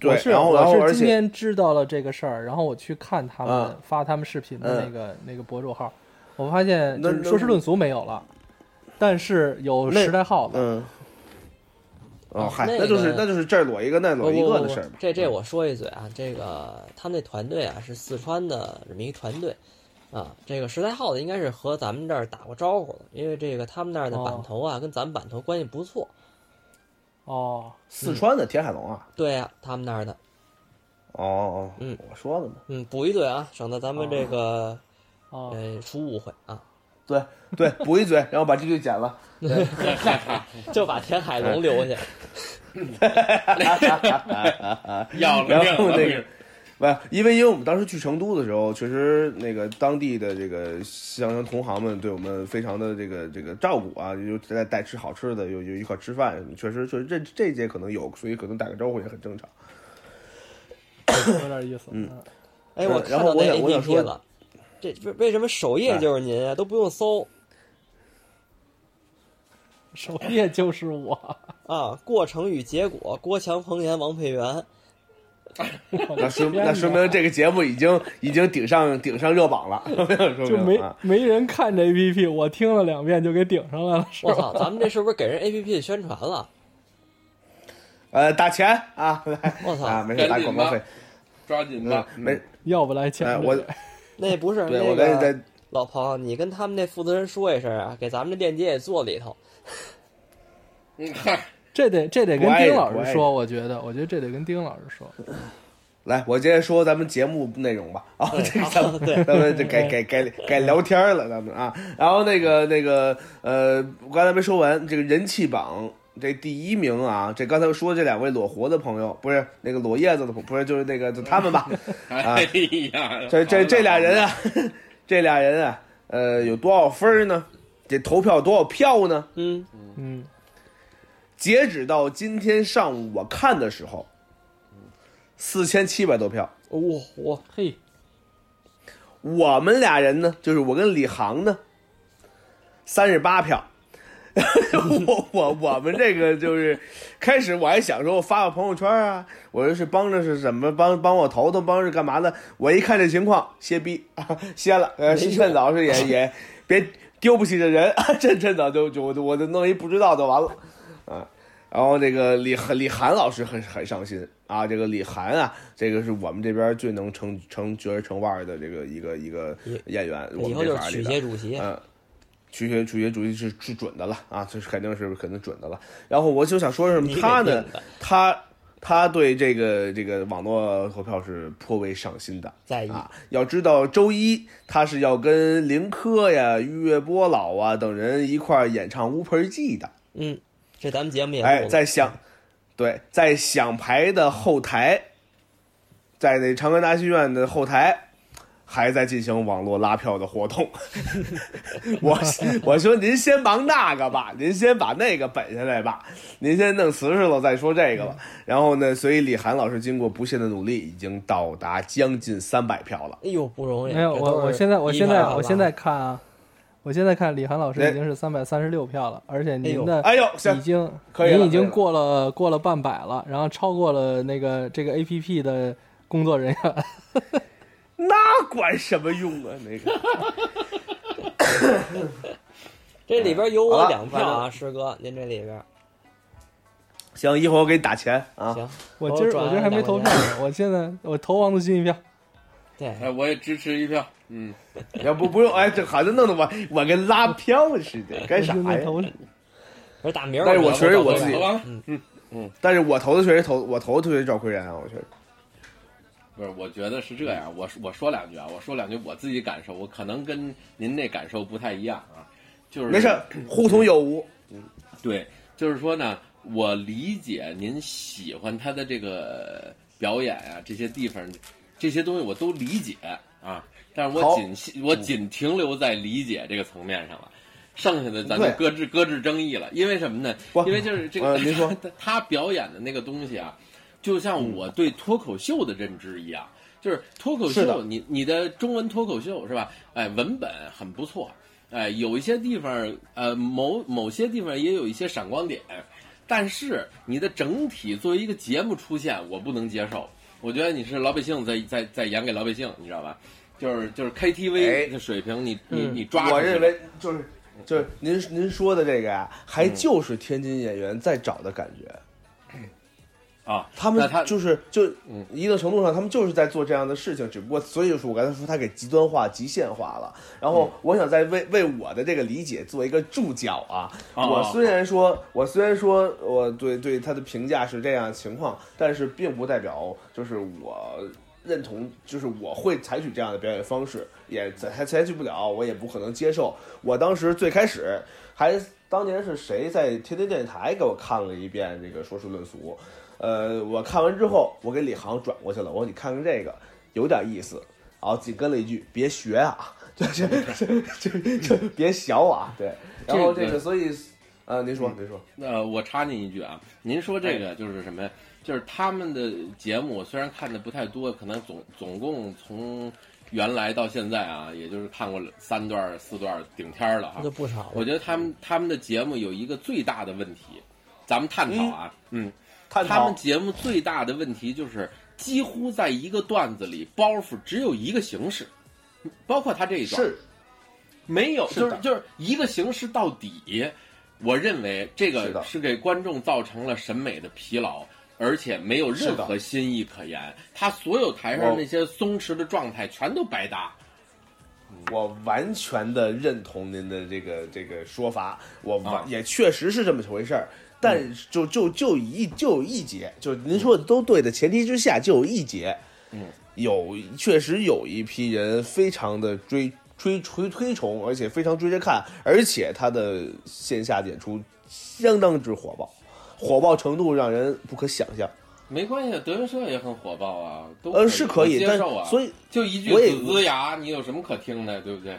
对，是然后然后我是今天知道了这个事儿，然后我去看他们嗯发他们视频的嗯那个那个博主号，我发现那那就是说事论俗没有了，但是有那时代号子。嗯。哦，嗨，那那就是个那就是这儿裸一个那儿裸一不不不个的事儿嘛。这这我说一嘴啊，这个他们那团队啊是四川的这么一团队啊。这个时代号子应该是和咱们这儿打过招呼的，因为这个他们那儿的哦版头啊跟咱们版头关系不错。哦，四川的田海龙啊。对呀、他们那儿的，哦哦，嗯我说了嘛。嗯，补一嘴啊，省得咱们这个、哦，呃出误会啊。对对，补一嘴，然后把这句剪了。(laughs) 就把田海龙留下。(laughs) 要了命了然后那个，不，因为因为我们当时去成都的时候，确实那个当地的这个相声同行们对我们非常的这个这个照顾啊，又带带吃好吃的，又又一块吃饭，确实确实这这届可能有，所以可能打个招呼也很正常。有点意思。嗯哎，我然后我想我想说了，这为为什么首页就是您啊？都不用搜 (laughs) 首页就是我，哦啊？过程与结果，郭强、彭岩、王佩元。那说那说明这个节目已经已经顶上顶上热榜了，(laughs) 说就没明啊。没人看这 APP，我听了两遍就给顶上来了，我操，咱们这是不是给人 APP 宣传了？呃，打钱啊，来我操啊，没事，打广告费，抓紧吧，嗯，没，要不来钱我那不是对那个我跟你在老彭，你跟他们那负责人说一声啊，给咱们这链接也做里头。(laughs) 你看，这得这得跟丁老师说，我觉得，我觉得这得跟丁老师说。来，我接着说咱们节目内容吧。啊，(laughs) 这个咱们对咱们这改改改改聊天了，咱们啊。然后那个那个呃，我刚才没说完，这个人气榜这第一名啊，这刚才说这两位裸活的朋友，不是那个裸叶子的朋，不是就是那个就他们吧？(laughs) 哎呀，这这这俩人啊，啊，这俩人啊，呃，有多少分儿呢？这投票多少票呢？嗯，嗯，截止到今天上午我看的时候，四千七百多票。哇哇，嘿，我们俩人呢，就是我跟李航呢，三十八票。(laughs) 我我我们这个就是开始我还想说我发个朋友圈啊，我这是帮着是怎么帮帮我投投，帮着干嘛的？我一看这情况，歇逼啊，(laughs) 歇了。呃，趁早是也 (laughs) 也别丢不起这人，趁趁早就就我就我就弄一不知道就完了啊。然后这个李李涵老师很很上心啊，这个李涵啊，这个是我们这边最能成成角儿成腕儿的这个一个一个演员，我们以后就是曲。协主席。嗯，曲学曲学主义是是准的了啊，这是肯定是肯定准的了。然后我就想说什么他呢，他他对这个这个网络投票是颇为上心的。在意啊，要知道周一他是要跟林科呀、岳波老啊等人一块儿演唱《乌盆记》的。嗯，这咱们节目也哎，在响，对，在响牌的后台，在那长安大戏院的后台，还在进行网络拉票的活动。(laughs) 我我说您先忙那个吧，您先把那个本下来吧，您先弄瓷实了再说这个吧。然后呢，所以李涵老师经过不懈的努力，已经到达将近三百票了。哎呦不容易。没有我我现在我现在我现在看啊，我现在看李涵老师哎已经是三百三十六票了，而且您的哎呦，已，经可以了您已经过了过了半百了，然后超过了那个这个 A P P 的工作人员。那管什么用啊？那个，(coughs) 这里边有我两票啊，师哥，您这里边行，一会儿我给你打钱啊。行。我今儿我今儿还没投票呢，我现在我投王自新一票。对，哎，我也支持一票，嗯，要不不用，哎，这好像弄得我我跟拉票似的，(laughs) 干啥呀？现在投而大明儿，但是我确实我自己投完了，但是我投的确实投，我投的确实赵奎然啊，我觉得。不是，我觉得是这样，我说我说两句啊，我说两句我自己感受，我可能跟您那感受不太一样啊，就是没事，互通有无。嗯对，就是说呢，我理解您喜欢他的这个表演啊，这些地方，这些东西我都理解啊，但是我好仅我仅停留在理解这个层面上了。剩下的咱就搁置搁置争议了，因为什么呢？因为就是这个，呃您说他 (laughs) 他表演的那个东西啊，就像我对脱口秀的认知一样，就是脱口秀，你你的中文脱口秀是吧？哎，文本很不错，哎，有一些地方，呃，某某些地方也有一些闪光点，但是你的整体作为一个节目出现，我不能接受。我觉得你是老百姓在在在演给老百姓，你知道吧？就是就是 KTV 哎的水平，你你嗯你抓我认为就是就是您您说的这个呀，还就是天津演员在找的感觉。啊，他们就是就嗯一定程度上，他们就是在做这样的事情，只不过所以就是我刚才说他给极端化、极限化了。然后我想再为为我的这个理解做一个注脚啊。哦我虽然说，我虽然说我对对他的评价是这样的情况，但是并不代表就是我认同，就是我会采取这样的表演方式，也采采取不了，我也不可能接受。我当时最开始还当年是谁在天津电视台给我看了一遍这个说书论俗，呃，我看完之后，我给李航转过去了，我说你看看这个有点意思，然后紧跟了一句别学啊，(laughs) 就是就就就别学啊，对，然后这个所以，呃，您说您说，呃，我插您一句啊，您说这个就是什么呀？就是他们的节目，虽然看的不太多，可能总总共从原来到现在啊，也就是看过三段四段顶天儿了哈那就。不少。我觉得他们他们的节目有一个最大的问题，咱们探讨啊，嗯，探讨。他们节目最大的问题就是几乎在一个段子里包袱只有一个形式，包括他这一段。是。没有，是就是就是一个形式到底，我认为这个是给观众造成了审美的疲劳，而且没有任何新意可言。他所有台上那些松弛的状态全都白搭。我完全的认同您的这个这个说法，我完、啊。也确实是这么回事儿。但就就就一就有一节，就您说的都对的前提之下，就有一节，嗯，有确实有一批人非常的追追推推崇，而且非常追着看，而且他的线下演出相当之火爆，火爆程度让人不可想象。没关系，德云社也很火爆啊，都呃，是可以，接受啊。所以就一句我也呲牙，你有什么可听的，对不对？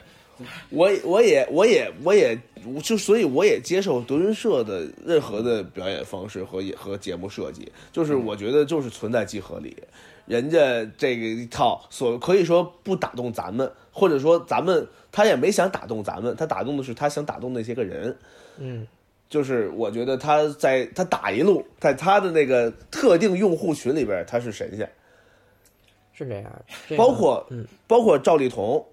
我 (laughs) 我也我也我也就所以我也接受德云社的任何的表演方式和也和节目设计，就是我觉得就是存在即合理，人家这个一套所可以说不打动咱们，或者说咱们他也没想打动咱们，他打动的是他想打动那些个人，嗯，就是我觉得他在他打一路，在他的那个特定用户群里边他是神仙，是这样包括嗯。包括赵丽彤，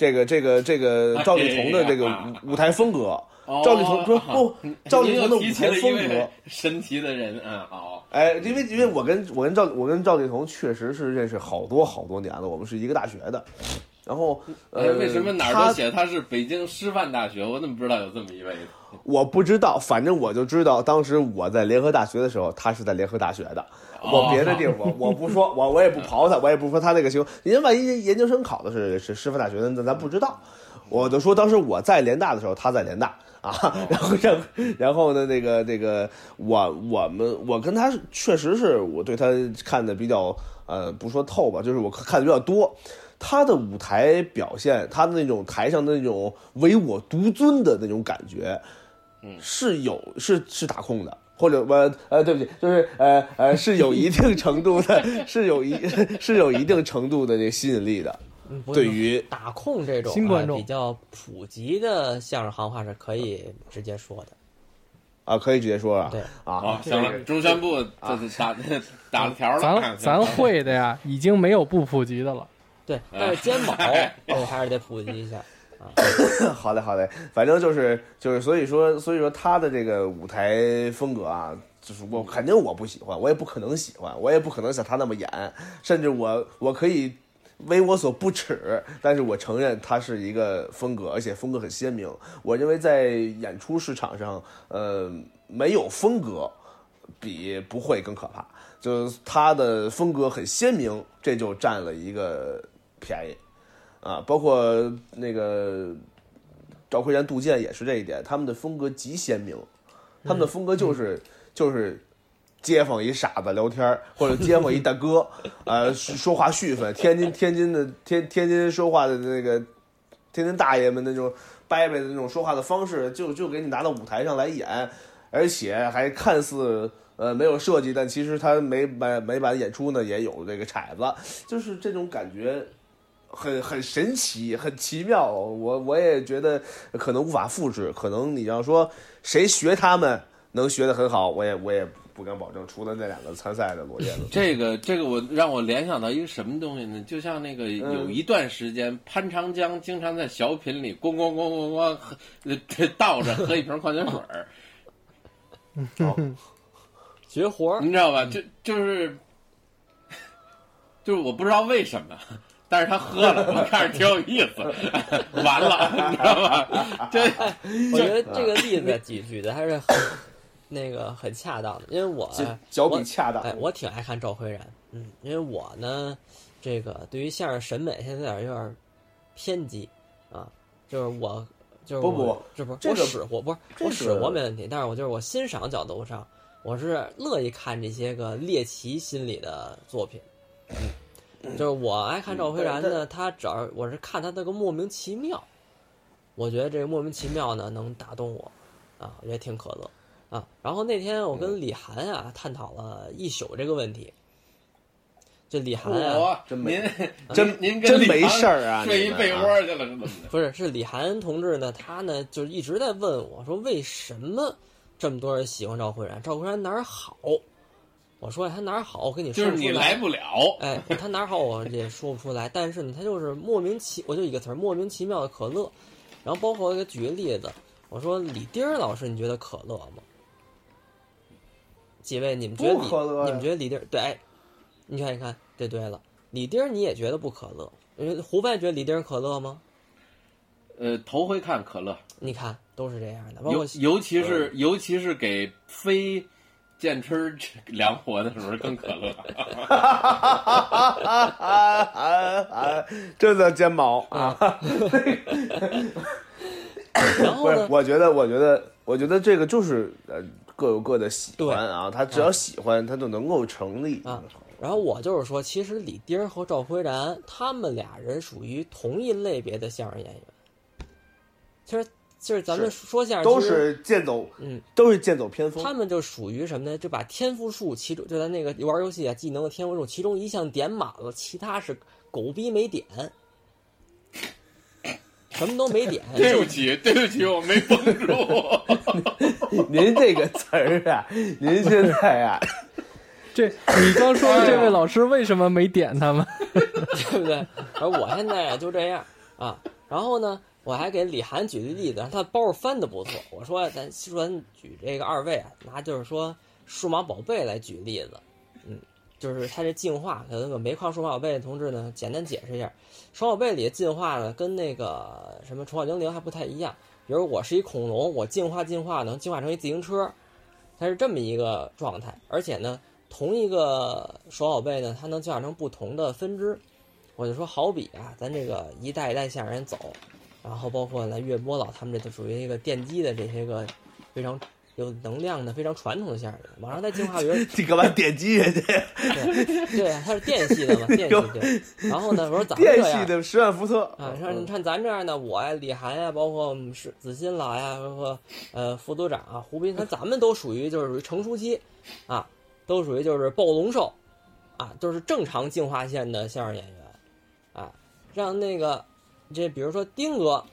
这个这个这个哎赵丽彤的这个舞舞台风格。哦赵丽彤说不赵丽彤的舞台风格神奇的人，嗯，好，哎，因为因为我跟我跟赵我跟赵丽彤确实是认识好多好多年了，我们是一个大学的，然后哎呃，为什么哪儿他都写他是北京师范大学？我怎么不知道有这么一位呢？我不知道，反正我就知道，当时我在联合大学的时候，他是在联合大学的。我别的地方我我不说，我我也不刨他，我也不说他那个情况。人家万一研究生考的是是师范大学的，那咱不知道。我就说当时我在联大的时候，他在联大啊，然后然后然后呢，那个那个我我们我跟他确实是我对他看的比较呃不说透吧，就是我看的比较多。他的舞台表现，他的那种台上的那种唯我独尊的那种感觉，是有是是打控的，或者我呃对不起，就是呃呃是有一定程度的，(laughs) 是有一 (laughs) 是有一定程度的这个吸引力的。对于打控这种新观众。啊比较普及的相声行话是可以直接说的。啊，可以直接说啊。对。啊。啊，，行了，中宣部这是打 (laughs) 打了条了，咱咱会的呀，已经没有不普及的了。对，但是肩膀我还是得普及一下。(laughs) 好嘞好嘞，反正就是就是所以说所以说他的这个舞台风格啊，就是我肯定我不喜欢，我也不可能喜欢，我也不可能像他那么演，甚至我我可以为我所不耻，但是我承认他是一个风格，而且风格很鲜明。我认为在演出市场上，呃，没有风格比不会更可怕。就是他的风格很鲜明，这就占了一个便宜啊。包括那个赵奎然、杜建也是这一点，他们的风格极鲜明，他们的风格就是、就是街坊一傻子聊天儿，或者街坊一大哥，呃，(laughs) 说话絮分。天津天津的天天津说话的那个天津大爷们那种掰掰的那种说话的方式，就就给你拿到舞台上来演，而且还看似。呃，没有设计，但其实他每每每版演出呢也有这个骰子，就是这种感觉很很神奇，很奇妙。我我也觉得可能无法复制，可能你要说谁学他们能学得很好，我也我也不敢保证。除了那两个参赛的罗燕子，(laughs) 这个这个我让我联想到一个什么东西呢？就像那个有一段时间，潘长江经常在小品里咣咣咣咣咣喝呃倒着喝一瓶矿泉水儿，(laughs) 绝活儿你知道吧？就就是就是我不知道为什么。但是他喝了，(laughs) 我看着挺有意思。(laughs) 完了，(laughs) 你知道吧？这我觉得这个例子举举的还是很那个很恰当的，因为我脚比恰当。哎，我挺爱看赵辉然，嗯，因为我呢，这个对于相声审美现在有点有点偏激啊，就是我就是不不我这不是我使活不是我使个活没问题，但是我就是我欣赏角度上，我是乐意看这些个猎奇心理的作品。就是我爱看赵辉然嗯呢，他只要我是看他那个莫名其妙，我觉得这个莫名其妙呢能打动我，啊，我觉得挺可乐啊。然后那天我跟李涵啊探讨了一宿这个问题，这李涵啊，我真没您真真没事儿啊睡一被窝去了是怎么的？不是是李涵同志呢，他呢就一直在问我说为什么这么多人喜欢赵慧然？赵慧然哪儿好？我说他哪儿好？我跟你说就是你来来不了，哎，他哪儿好我也说不出来，但是呢，他就是莫名其，我就一个词儿，莫名其妙的可乐。然后包括我给举个例子，我说李丁儿老师，你觉得可乐吗？几位，你们觉得李不可乐呀你们觉得李丁儿对？哎你看，你看，这对了，李丁儿你也觉得不可乐？呃胡范觉得李丁儿可乐吗？呃，头回看可乐，你看，都是这样的，包尤其是尤其是给非剑吃儿 (laughs) 凉活的时候更可乐。这叫煎毛啊！不 (laughs) 是然后呢，，我觉得，我觉得，我觉得这个就是呃各有各的喜欢啊，他只要喜欢，他就能够成立啊然后我就是说，其实李丁儿和赵辉然他们俩人属于同一类别的相声演员。其实，就是咱们说相声都是剑走，嗯，都是剑走偏锋。他们就属于什么呢？就把天赋树其中就咱那个玩游戏啊，技能的天赋树其中一项点满了，其他是狗逼没点，什么都没点。(laughs) 对不起，对不起，我没绷住。(laughs) 您这个词儿啊，您现在啊，(laughs) 这你刚说的这位老师为什么没点他们？对不对？而我现在就这样啊。然后呢，我还给李涵举了例子，他包翻的不错。我说咱说咱举这个二位啊，拿就是说数码宝贝来举例子，嗯，就是它这进化，可能有煤矿数码宝贝同志呢，简单解释一下，数码宝贝里进化呢，跟那个什么宠物精灵还不太一样。比如我是一恐龙，我进化进化能进化成一自行车，它是这么一个状态。而且呢，同一个手宝贝呢，它能进化成不同的分支。我就说，好比啊，咱这个一代一代向人走，然后包括来岳波老他们这就属于一个奠基的这些个非常有能量的、非常传统的相声人，往上在进化，比如你干嘛点击人家？对对，他是电系的嘛，电系对。然后呢，我说咱们电这样系的十万伏特啊，你看你看咱这样的，我呀、李涵呀，包括我们是子欣老呀，包括呃副组长啊、胡斌，他咱们都属于就是属于成熟期，啊，都属于就是暴龙兽，啊，都是正常进化线的相声演员，啊，让那个这比如说丁哥，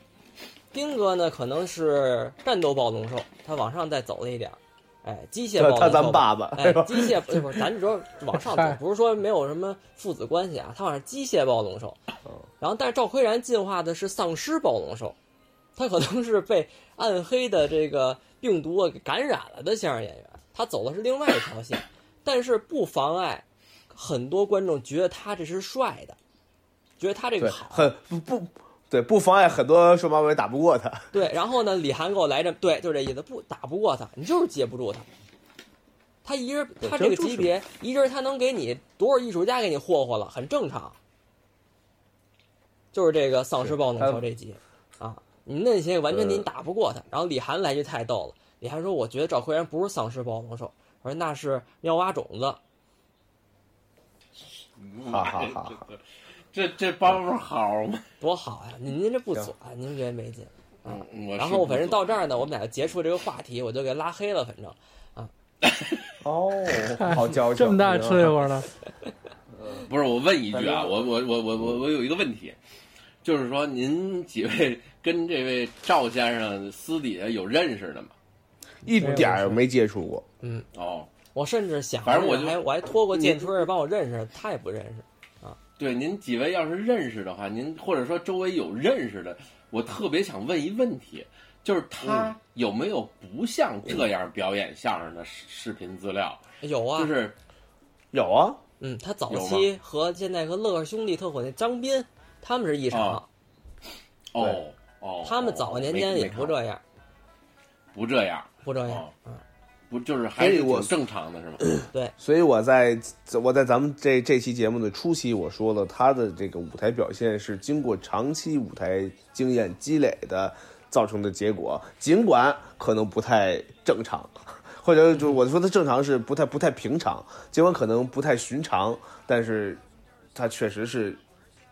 丁哥呢可能是战斗暴龙兽，他往上再走了一点儿，哎，机械暴龙兽吧，他咱爸爸哎，机械不是不是，咱就说往上走，不是说没有什么父子关系啊，他好像是机械暴龙兽。然后，但是赵奎然进化的是丧尸暴龙兽，他可能是被暗黑的这个病毒啊给感染了的相声演员，他走的是另外一条线，但是不妨碍很多观众觉得他这是帅的，觉得他这，个好。很不不，对，不妨碍很多数码宝贝打不过他。(laughs) 对，然后呢，李涵给我来这，对，就这意思，不打不过他，你就是接不住他。他一人，他这个级别，一人他能给你多少艺术家给你霍霍了，很正常。就是这个丧尸暴龙他兽这集，啊，你那些完全呃您打不过他。然后李涵来句太逗了，李涵说：“我觉得赵奎然不是丧尸暴龙兽，我说那是妙蛙种子。哈哈哈哈这这包袱好吗？多好呀！您您这不损，您觉得没劲。嗯，我然后反正到这儿呢，我们俩就结束这个话题，我就给拉黑了。反正啊 (laughs) (laughs) 哦，好 (laughs) 矫情，这么大吃一会儿呢？不是我问一句啊，我我我我我我有一个问题，就是说您几位跟这位赵先生私底下有认识的吗？一点儿没接触过。嗯哦，我甚至想，反正我就还我还托过建春儿帮我认识，他也不认识。对，您几位要是认识的话，您或者说周围有认识的，我特别想问一问题，就是他有没有不像这样表演相声的视视频资料？有啊，就是有啊，嗯，他早期和现在和乐呵兄弟特火那张斌，他们是一场，啊。哦哦，他们早年间也不这这样，不这样，不这样哦，嗯，不就是还是我挺正常的是吗？对。所以我在我在咱们这这期节目的初期，我说了他的这个舞台表现是经过长期舞台经验积累的造成的结果，尽管可能不太正常，(laughs) 或者就我说的正常是不太不太平常，尽管可能不太寻常，但是他确实是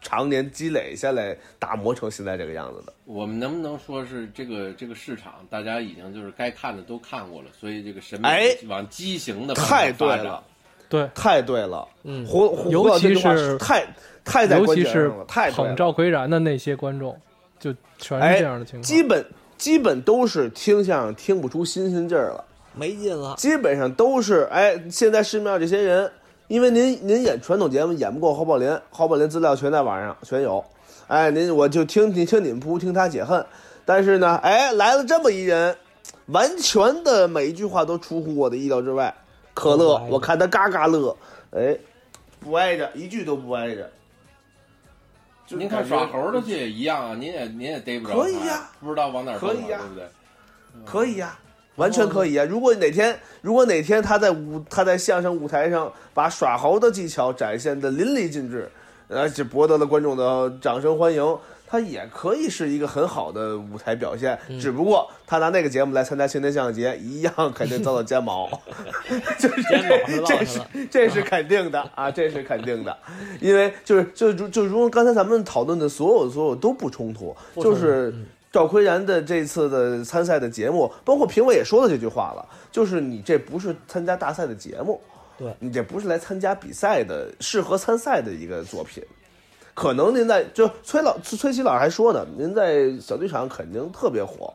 常年积累下来打磨成现在这个样子的。我们能不能说是这个这个市场，大家已经就是该看的都看过了，所以这个审美哎往畸形的太对了，对，太对了，嗯胡胡尤胡老这句话其是太太在尤其是关键上了，太。捧赵奎然的那些观众，就全是哎这样的情况。基本基本都是听相声听不出新鲜劲儿了，没劲了。基本上都是哎，现在市面上这些人，因为您您演传统节目演不过侯宝林，侯宝林资料全在网上全有，哎，您我就听你听你们不听他解恨，但是呢，哎，来了这么一人，完全的每一句话都出乎我的意料之外。可乐我看他嘎嘎乐，哎，不挨着，一句都不挨着。就您看耍猴的这也一样啊，您也您也逮不着，可以呀。不知道往哪儿可以呀。对不对？可以呀、完全可以啊、如果哪天，如果哪天他在舞他在相声舞台上把耍猴的技巧展现的淋漓尽致，而且博得了观众的掌声欢迎，他也可以是一个很好的舞台表现。只不过他拿那个节目来参加青年相声节，一样肯定遭到 (laughs) 煎毛，就是这是，这是肯定的啊，这是肯定的，因为就是就就就如刚才咱们讨论的所有所有都不冲突，不冲突就是嗯赵奎然的这次的参赛的节目，包括评委也说了这句话了，就是你这不是参加大赛的节目，对你这不是来参加比赛的，适合参赛的一个作品。可能您在就崔老崔琦老师还说呢，您在小剧场肯定特别火，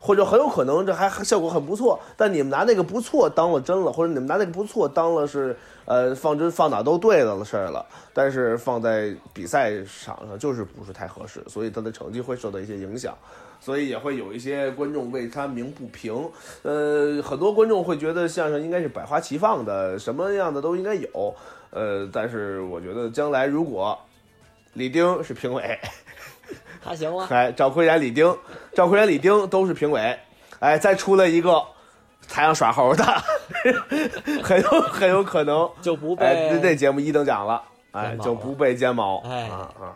或者很有可能这还还效果很不错，但你们拿那个不错当了真了，或者你们拿那个不错当了是呃放真放哪都对的事儿了，但是放在比赛场上就是不是太合适，所以他的成绩会受到一些影响，所以也会有一些观众为他鸣不平。呃，很多观众会觉得相声应该是百花齐放的，什么样的都应该有。呃，但是我觉得将来如果李丁是评委，还行了，(laughs) 哎，赵奎然、李丁、赵奎然、李丁都是评委，哎，再出来一个台上耍猴的，(laughs) 很有很有可能，就不哎，这这被节目一等奖了，哎就不被煎毛，哎。啊啊，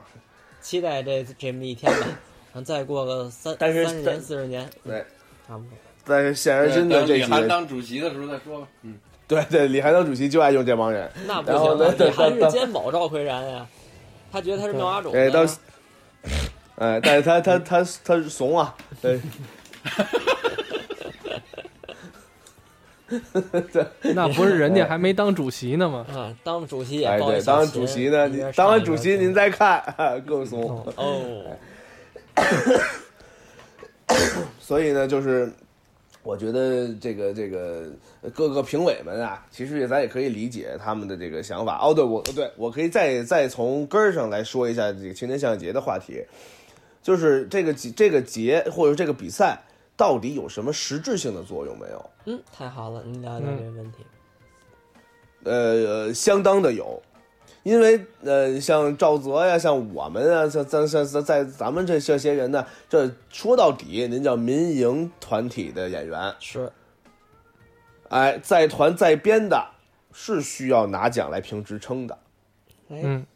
期待这这么一天吧。(laughs) 然后再过个三但是三十年、四十年，对，差不多。但是现而今的这等李涵，当主席的时候再说吧。嗯，对对，李涵当主席就爱用这帮人，那不行啊，呢你还等是监保赵奎然呀，他觉得他是妙蛙种。哎，到子，哎，但是他他他他怂啊，对，(laughs) (laughs) 那不是人家还没当主席呢吗？(laughs) 啊，当主席也哎对，当完主席呢，你当完主席您再看，(laughs) 更怂。哦，(coughs) 所以呢，就是我觉得这个这个呃各个评委们啊，其实也咱也可以理解他们的这个想法。哦，对，我对我可以再再从根儿上来说一下这个青年相声节的话题，就是这个节这个节或者这个比赛到底有什么实质性的作用没有？嗯，太好了，您聊聊这个问题。呃，相当的有，因为呃，像赵泽呀，像我们啊，像咱像像在咱们这这些人呢，这说到底，您叫民营团体的演员，是，哎，在团在编的，是需要拿奖来评职称的，哎，嗯，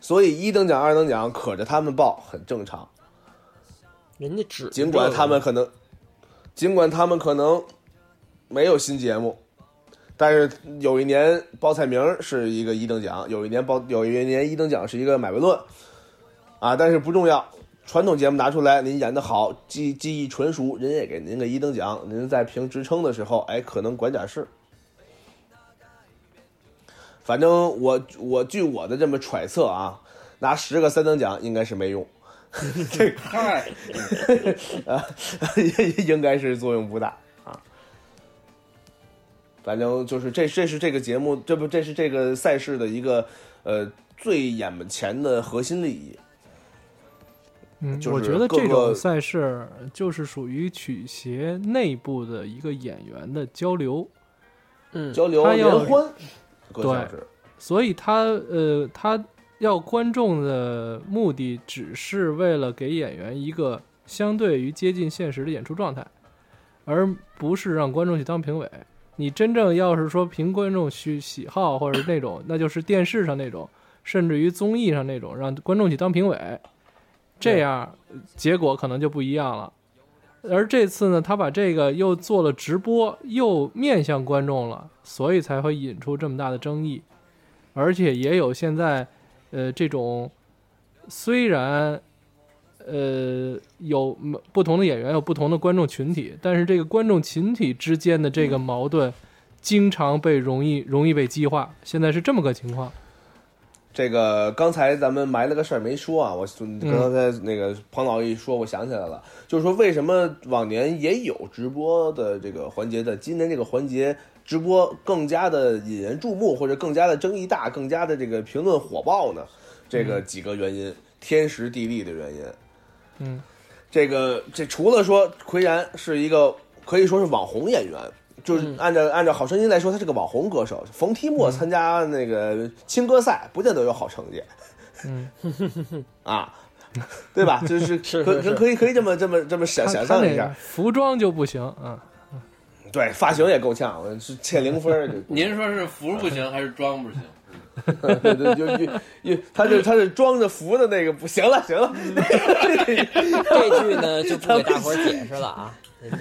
所以一等奖、二等奖可着他们报很正常，人家只尽管他们可能，尽管他们可能没有新节目。但是有一年报菜名是一个一等奖，有一年报有一年一等奖是一个买卖论，啊，但是不重要。传统节目拿出来，您演的好，技技艺纯熟，人也给您个一等奖。您在评职称的时候，哎，可能管点事。反正我我据我的这么揣测啊，拿十个三等奖应该是没用，嗨，啊，应该是作用不大啊。反正就是这这是这个节目，这不这是这个赛事的一个呃最眼前的核心利益。嗯，我觉得这种赛事就是属于曲协内部的一个演员的交流，嗯，交流他要联欢，对所以他呃，他要观众的目的只是为了给演员一个相对于接近现实的演出状态，而不是让观众去当评委。你真正要是说凭观众去喜好或者那种，那就是电视上那种，甚至于综艺上那种，让观众去当评委，这样结果可能就不一样了。而这次呢，他把这个又做了直播，又面向观众了，所以才会引出这么大的争议。而且也有现在，呃，这种虽然呃有嗯不同的演员有不同的观众群体，但是这个观众群体之间的这个矛盾，经常被容易容易被激化。现在是这么个情况。这个刚才咱们埋了个事儿没说啊，我刚才那个庞老一说，我想起来了，就是说为什么往年也有直播的这个环节的，今年这个环节直播更加的引人注目，或者更加的争议大，更加的这个评论火爆呢？这个几个原因，天时地利的原因。嗯，这个这除了说奎然是一个可以说是网红演员，就是嗯按照按照好声音来说，他是个网红歌手。冯提莫参加那个青歌赛，不见得有好成绩。嗯，(laughs) (laughs) 啊，对吧？就是可 (laughs) 可可以可以这么这么这么想他想象一下。服装就不行啊，对，发型也够呛，我是欠零分儿。(laughs) 您说是服不行还是装不行？(laughs) 对对，就就就他是他是装着服的那个，不行了，行了，(laughs) 这句呢就不给大伙儿解释了啊。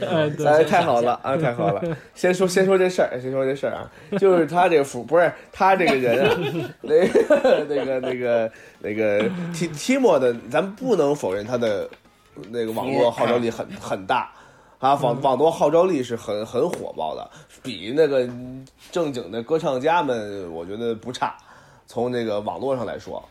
哎太好了啊，太好了！先说先说这事儿，先说这事儿啊，就是他这个服不是他这个人啊，那个那个那个那个提提莫的，咱不能否认他的那个网络号召力很很大。啊，网网络号召力是很很火爆的，比那个正经的歌唱家们，我觉得不差。从这个网络上来说，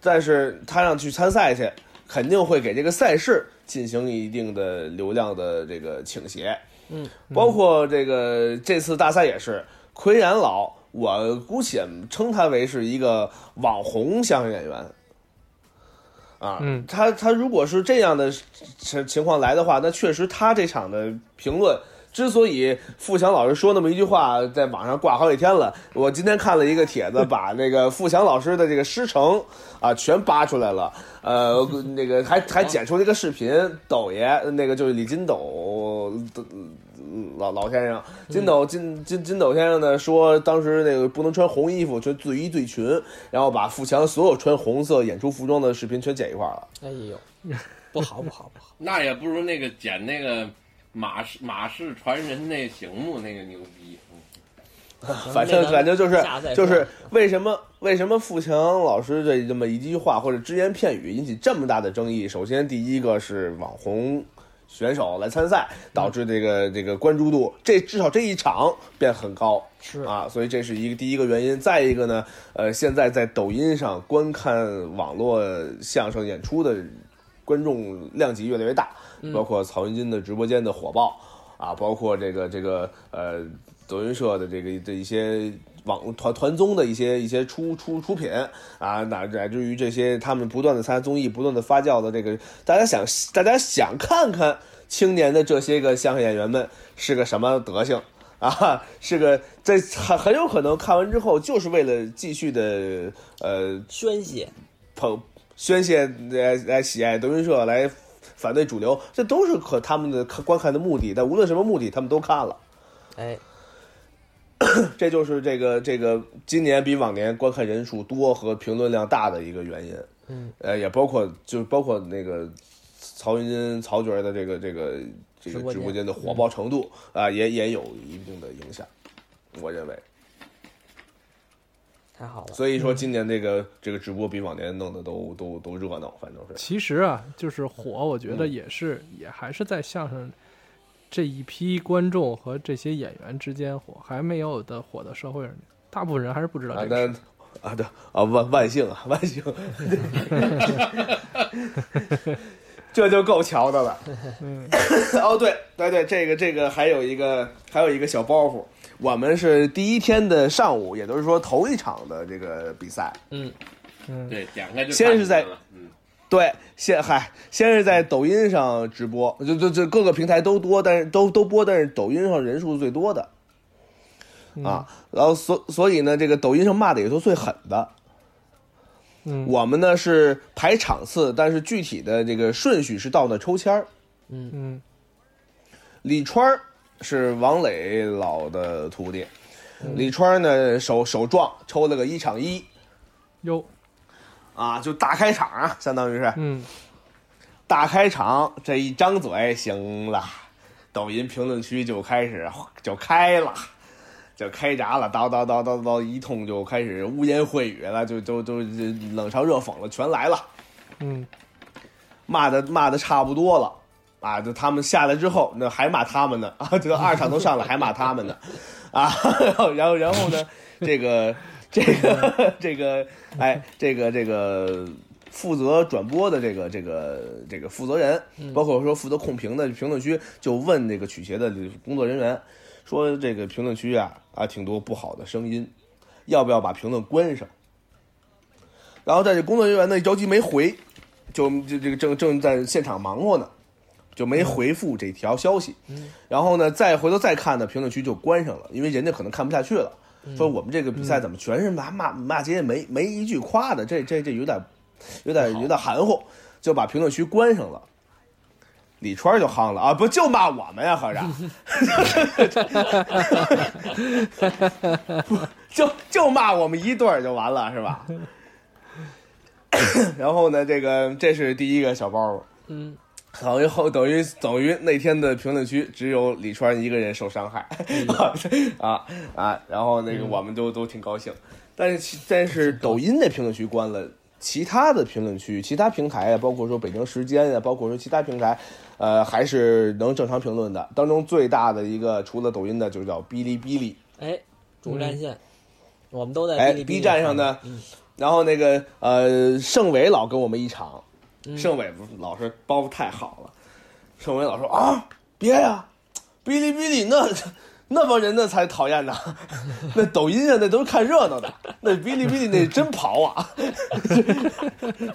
但是他让去参赛去，肯定会给这个赛事进行一定的流量的这个倾斜。嗯，包括这个这次大赛也是，奎然老，我姑且称他为是一个网红相声演员。啊，嗯。他他如果是这样的情情况来的话，那确实他这场的评论之所以富强老师说那么一句话，在网上挂好几天了。我今天看了一个帖子，把那个富强老师的这个师承啊全扒出来了。呃，那个还还剪出了一个视频，抖爷那个就是李金斗的老老先生，金斗金金金斗先生呢说，当时那个不能穿红衣服，就醉衣醉裙，然后把富强所有穿红色演出服装的视频全剪一块儿了。哎呦，不好不好不好。那也不如那个剪那个马氏马氏传人那醒目那个牛逼。嗯 (laughs) 反正反正就是就是为什么为什么富强老师这这么一句话或者只言片语引起这么大的争议？首先第一个是网红选手来参赛，导致这个这个关注度这至少这一场变很高。是啊，所以这是一个第一个原因。再一个呢，呃，现在在抖音上观看网络相声演出的观众量级越来越大，包括曹云金的直播间的火爆啊，包括这个这个呃德云社的这个的一些网团团综的一些一些出出出品啊，乃乃至于这些他们不断的参加综艺，不断的发酵的这个，大家想大家想看看青年的这些个相声演员们是个什么德行。啊，是个这很很有可能看完之后，就是为了继续的呃宣泄，捧宣泄来来喜爱德云社，来反对主流，这都是可他们的看观看的目的。但无论什么目的，他们都看了。哎，(coughs) 这就是这个这个今年比往年观看人数多和评论量大的一个原因。嗯，呃，也包括就包括那个曹云金曹角的这个这个这个直播间直播间的火爆程度啊、也也有一定的影响，我认为。太好了。所以说今年这个这个直播比往年弄的都都都热闹，反正是。其实啊，就是火，我觉得嗯也是，也还是在相声这一批观众和这些演员之间火，还没有的火到社会上去。大部分人还是不知道啊，这个事那啊对啊万万幸啊 (laughs) 万幸，(laughs) 这就够瞧的了。嗯 (laughs) 哦对对对，这个这个还有一个还有一个小包袱，我们是第一天的上午，也就是说头一场的这个比赛。嗯，嗯，对，点开就先是在嗯，对，先嗨，先是在抖音上直播，就就就各个平台都多，但是都都播，但是抖音上人数是最多的。嗯啊，然后所所以呢，这个抖音上骂的也都最狠的。嗯，我们呢是排场次，但是具体的这个顺序是到那抽签儿。嗯李川儿是王磊老的徒弟，李川儿呢手手壮，抽了个一场一。哟，啊，就大开场啊，相当于是。嗯。大开场，这一张嘴行了，抖音评论区就开始就开了。就开闸了，叨叨叨叨叨，一通就开始污言秽语了，就就就就冷嘲热讽了，全来了。嗯。骂的骂的差不多了啊，就他们下来之后，那还骂他们呢啊，这个二场都上了还骂他们呢啊，然后然后然后呢，这个这个这个哎，这个这个负责转播的这个这个这个负责人，包括说负责控评的评论区，就问那个曲协的工作人员说，这个评论区啊啊挺多不好的声音，要不要把评论关上？然后在这工作人员呢着急没回，就就这个正正在现场忙活呢，就没回复这条消息。嗯。然后呢，再回头再看呢，评论区就关上了，因为人家可能看不下去了，嗯。说我们这个比赛怎么全是骂骂骂街，没没一句夸的，这这这有点有点有点含糊，就把评论区关上了。李川就夯了啊，不就骂我们呀，合着，(laughs) 就就骂我们一对儿就完了是吧？(laughs) 然后呢，这个这是第一个小包，嗯，等于后等于等于那天的评论区只有李川一个人受伤害，(laughs) 啊啊，然后那个我们都都挺高兴，但是但是抖音的评论区关了。其他的评论区、其他平台啊，包括说北京时间啊，包括说其他平台，呃，还是能正常评论的。当中最大的一个，除了抖音的，就是叫哔哩哔哩。哎，主战线，我们都在哎哔哩哔哩，B 站上呢嗯。然后那个呃，盛伟老跟我们一场，嗯。盛伟老师包袱太好了，盛伟老说啊，别呀，哔哩哔哩那那帮人那才讨厌呢，(laughs) 那抖音啊那都是看热闹的，那哔哩哔哩那真跑啊。(laughs)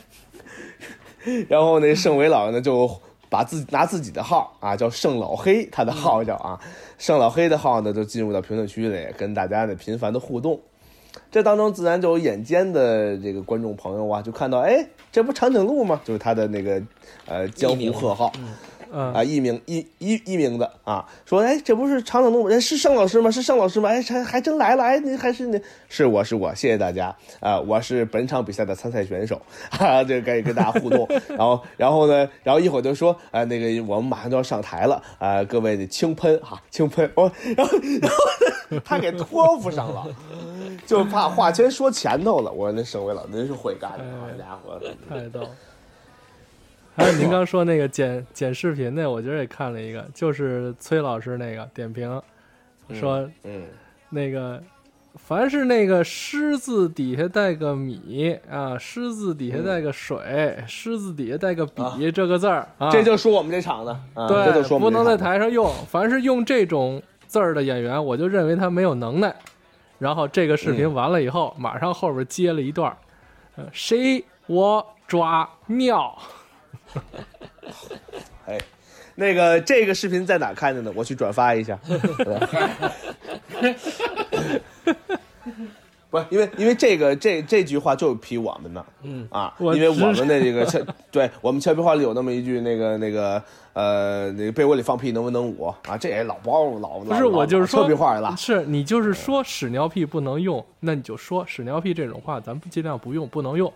然后那盛伟老呢就把自己拿自己的号啊叫盛老黑，他的号叫啊。盛老黑的号呢就进入到评论区里，跟大家呢频繁的互动。这当中自然就有眼尖的这个观众朋友啊，就看到哎，这不长颈鹿吗？就是他的那个呃江湖贺号。嗯啊，艺名艺艺艺名的啊，说哎，这不是长颈鹿吗？哎，是盛老师吗？是盛老师吗？哎，还还真来了，哎，你还是你，是我是我，谢谢大家啊，我是本场比赛的参赛选手，啊，这可以跟大家互动，(laughs) 然后然后呢，然后一会儿就说啊，那个我们马上就要上台了啊，各位得轻喷哈，轻喷，我然后然后呢他给托付上了，就怕话先说前头了，我说那省委老您是会干的，好家伙，太逗。还有您刚说那个剪剪视频那，我今儿也看了一个，就是崔老师那个点评，说嗯那个凡是那个狮子底下带个米啊，狮子底下带个水，狮子底下带个笔这个字儿啊，这就说我们这场的，啊这就对，说不能在台上用。凡是用这种字儿的演员，我就认为他没有能耐。然后这个视频嗯完了以后，马上后边接了一段儿，呃谁我抓尿。(laughs) 哎，那个这个视频在哪看的呢？我去转发一下。不是因为因为这个这这句话就批我们呢，嗯啊，我因为我知们的这个俏，对我们俏皮话里有那么一句那个那个呃那个被窝里放屁能不能捂啊？这也老包老不是，我就是说俏皮话了，是你就是说屎尿屁不能用，那你就说屎尿屁这种话，咱们尽量不用，不能用。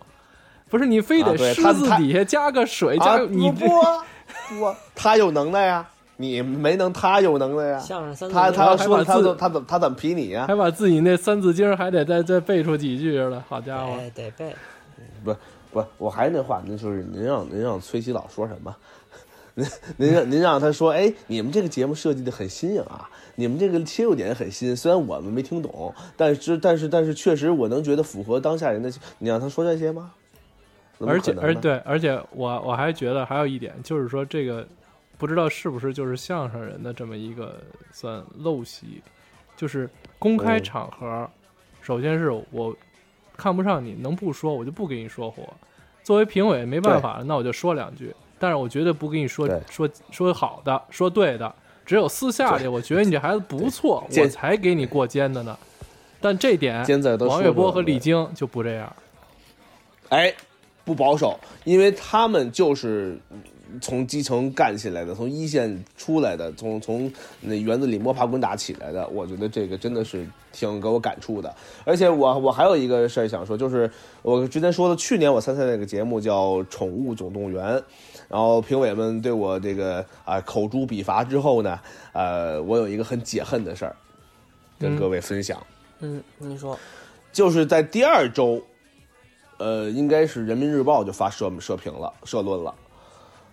不是你非啊得狮对他他字底下加个水，加你这不不啊不啊，他有能耐呀，你没能，他有能耐呀。相声三他他要说他怎他怎他怎么批你呀？还把自己那三字经还得再再背出几句了，好家伙！哎得背，不不，我还是那话，您就是您让您让崔西老说什么？(laughs) 您您让您让他说，哎，你们这个节目设计的很新颖啊，你们这个切入点很新，虽然我们没听懂，但是但是但是确实我能觉得符合当下人的。你让他说这些吗？而且而对，而且我我还觉得还有一点，就是说这个不知道是不是就是相声人的这么一个算陋习，就是公开嗯场合，首先是我看不上你，能不说我就不给你说活。作为评委没办法，那我就说两句，但是我绝对不给你说说说好的，说对的。只有私下里，我觉得你这孩子不错，我才给你过肩的呢。但这点，王月波和李菁就不这样。哎，不保守，因为他们就是从基层干起来的，从一线出来的，从从那园子里摸爬滚打起来的。我觉得这个真的是挺给我感触的。而且我我还有一个事儿想说，就是我之前说的，去年我参赛那个节目叫《宠物总动员》。然后评委们对我这个啊、口诛笔伐之后呢，呃，我有一个很解恨的事儿，跟各位分享。嗯，你说，就是在第二周，呃，应该是人民日报就发社社评了，社论了，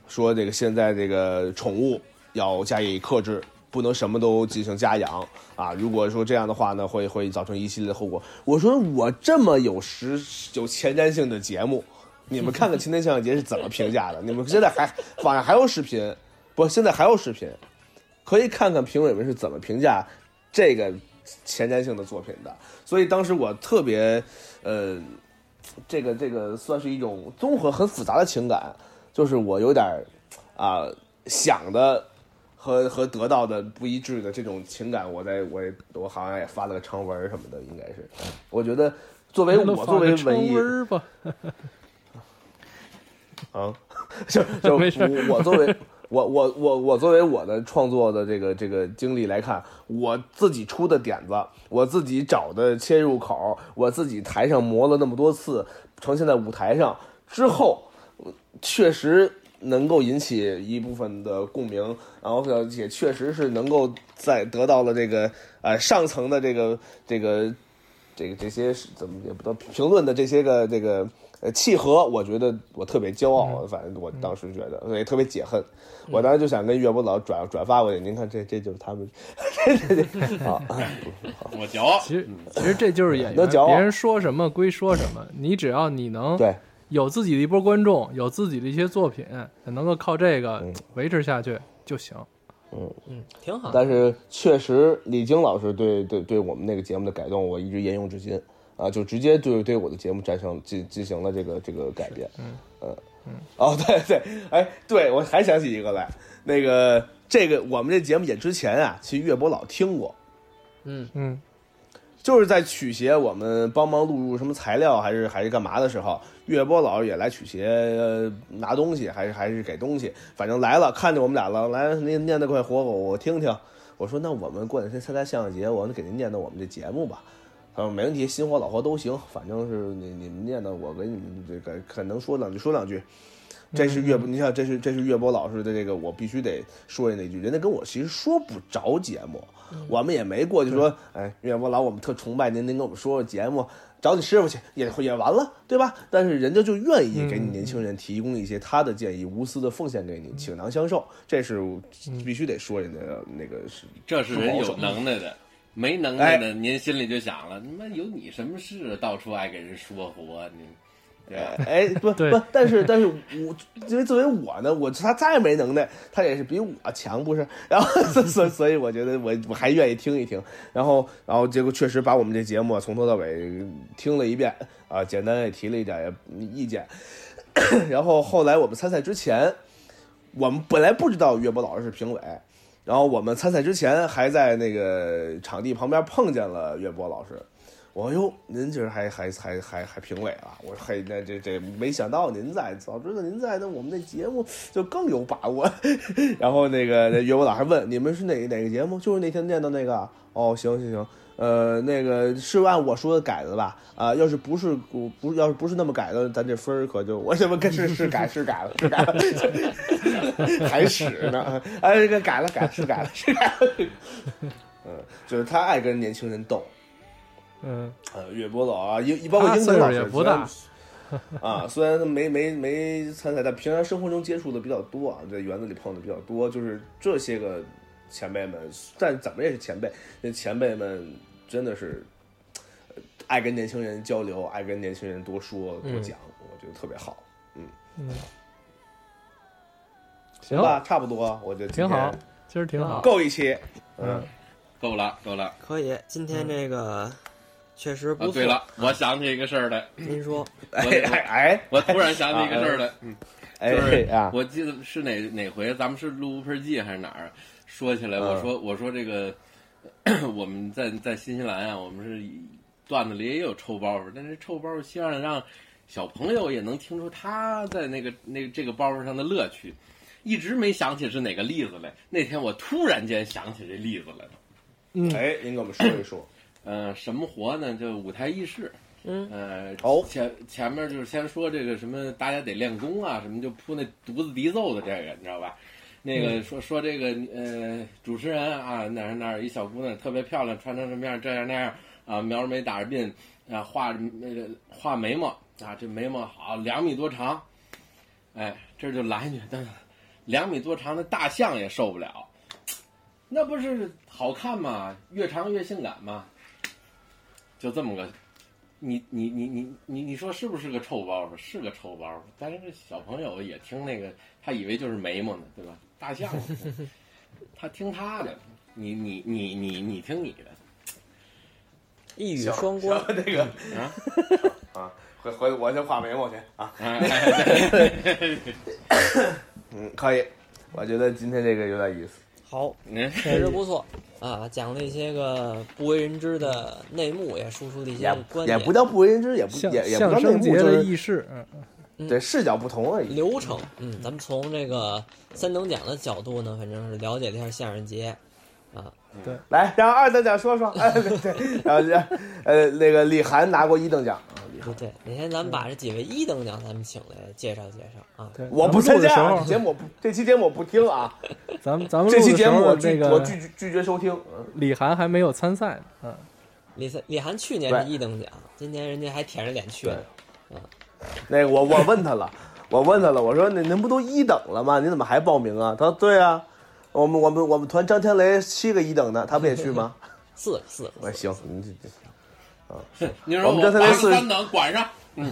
说这个现在这个宠物要加以克制，不能什么都进行家养啊。如果说这样的话呢，会会造成一系列的后果。我说我这么有实有前瞻性的节目，你们看看青天相声节是怎么评价的？(laughs) 你们现在还网上还有视频，不，现在还有视频，可以看看评委们是怎么评价这个前瞻性的作品的。所以当时我特别，呃，这个这个算是一种综合很复杂的情感，就是我有点儿啊、想的和和得到的不一致的这种情感，我在我也我好像也发了个长文什么的，应该是。我觉得作为我作为文艺吧，(laughs) 啊，(laughs) 就就我作为我我我我作为我的创作的这个这个经历来看，我自己出的点子，我自己找的切入口，我自己台上磨了那么多次，呈现在舞台上之后，确实能够引起一部分的共鸣，然后也确实是能够在得到了这个呃上层的这个这个这个这些怎么也不能评论的这些个这个呃契合，我觉得我特别骄傲，反正我当时觉得所以特别解恨，我当时就想跟岳波老转转发过去，您看这这就是他们，(laughs) (laughs) 这这这好，我骄傲。其实其实这就是演 (laughs) 员，能骄傲。别人说什么归说什么，你只要你能对。有自己的一波观众，有自己的一些作品，能够靠这个嗯。维持下去就行。嗯，挺好。但是确实，李菁老师对对对我们那个节目的改动，我一直沿用至今啊，就直接对对我的节目产生进进行了这个这个改变。嗯嗯哦，对对，哎，对我还想起一个来，那个这个我们这节目演之前啊，其实岳波老听过，嗯嗯就是在曲协我们帮忙录入什么材料还是还是干嘛的时候，岳波老师也来曲协、呃拿东西，还是还是给东西，反正来了，看见我们俩了，来您念的快活活，我听听。我说那我们过两天参加相声节，我给您念叨我们这节目吧。他说没问题，新活老活都行，反正是你你们念叨，我给你们这个可能说两句说两句。这是岳波，你看这是这是岳波老师的这个，我必须得说人那句，人家跟我其实说不着节目，我们也没过去说，哎，岳波老我们特崇拜您，您跟我们说说节目，找你师傅去也也完了，对吧？但是人家就愿意给你年轻人提供一些他的建议，无私的奉献给你，倾囊相授，这是必须得说人家那个是这是人有能耐的，没能耐的，您心里就想了，他妈有你什么事啊？到处爱给人说活，你对吧？哎，不不，但是但是我因为作为我呢，我他再没能耐，他也是比我强，不是？然后所所以我觉得我我还愿意听一听，然后然后结果确实把我们这节目从头到尾听了一遍啊，简单也提了一点意见，(coughs) 然后后来我们参赛之前，我们本来不知道岳波老师是评委。然后我们参赛之前还在那个场地旁边碰见了岳波老师，我说哟，您今儿还还还还还评委啊？我说嘿，那这这没想到您在，早知道您在，那我们那节目就更有把握。(laughs) 然后那个岳波老师问你们是哪哪个节目？就是那天念的那个。哦，行行行，呃，那个是按我说的改的吧？啊，要是不是不不要是不是那么改的，咱这分儿可就我怎么跟是是改是改了是改了，(laughs) 还使呢？哎，这个改了改是改了是改了。(laughs) 嗯，就是他爱跟年轻人斗。嗯，呃，岳波老啊，英包括英子老师也不大，啊，虽然没没没参赛，但平常生活中接触的比较多啊，在园子里碰的比较多，就是这些个前辈们，但怎么也是前辈，那前辈们真的是呃爱跟年轻人交流，爱跟年轻人多说多讲，我觉得特别好。嗯嗯行，吧，差不多，我觉得挺好天，今儿挺好。够一期。嗯，够了，够了。可以。今天这个确实不啊，错。对了，我想起一个事儿来，您说，(laughs) 哎哎哎我突然想起一个事儿来，嗯，哎就是啊，我记得是哪哪回，咱们是录《乌盆记》还是哪儿？说起来，嗯我说我说这个，(clears throat) 我们在在新西兰啊，我们是段子里也有臭包袱，但是臭包袱希望让小朋友也能听出他在那个那个这个包袱上的乐趣。一直没想起是哪个例子来，那天我突然间想起这例子来了。嗯，哎，您给我们说一说。(clears throat) 呃，什么活呢？就舞台仪式。嗯，呃，哦前前面就是先说这个什么，大家得练功啊，什么就铺那独子笛奏的这个，你知道吧？那个说说这个呃，主持人啊，哪儿哪儿一小姑娘特别漂亮，穿成什么样，这样那样啊，描着眉打着鬓啊，画那个画眉毛啊，这眉毛好两米多长，哎，这就来一句，但两米多长的大象也受不了，那不是好看吗？越长越性感吗？就这么个，你你你你你你说是不是个臭包袱？是个臭包袱，但是这小朋友也听那个，他以为就是眉毛呢，对吧？大象，(laughs) 他听他的，你你你你你听你的一语双关。那个啊！啊，回回我先画眉毛去啊。(laughs) 嗯，可以。我觉得今天这个有点意思。好，嗯确实不错啊，讲了一些个不为人知的内幕，也输出了一些也观点。也不叫不为人知，也也也不叫相内幕，就声节的是轶事，嗯，对视角不同而已。流程，嗯，咱们从这个三等奖的角度呢，反正是了解了一下相声节，啊，对来，让二等奖说说，(laughs) 哎，对对，然后让呃那个李涵拿过一等奖，啊李涵对对，哪天咱们把这几位一等奖咱们请来介绍介绍啊。对，我不参加啊，节目不这期节目我不听啊，(laughs) 咱们咱们这期节目我拒那个我拒拒拒绝收听。嗯李涵还没有参赛呢，嗯，李三李涵去年是一等奖，今年人家还舔着脸去了。(laughs) 那个我我问他了，我问他了，我说您您不都一等了吗？你怎么还报名啊？他说对啊，我们我们我们团张天雷七个一等的，他不也去吗？(laughs) 四个四个我说行，你这 (laughs) 这你说我们张天雷四个三等管上，对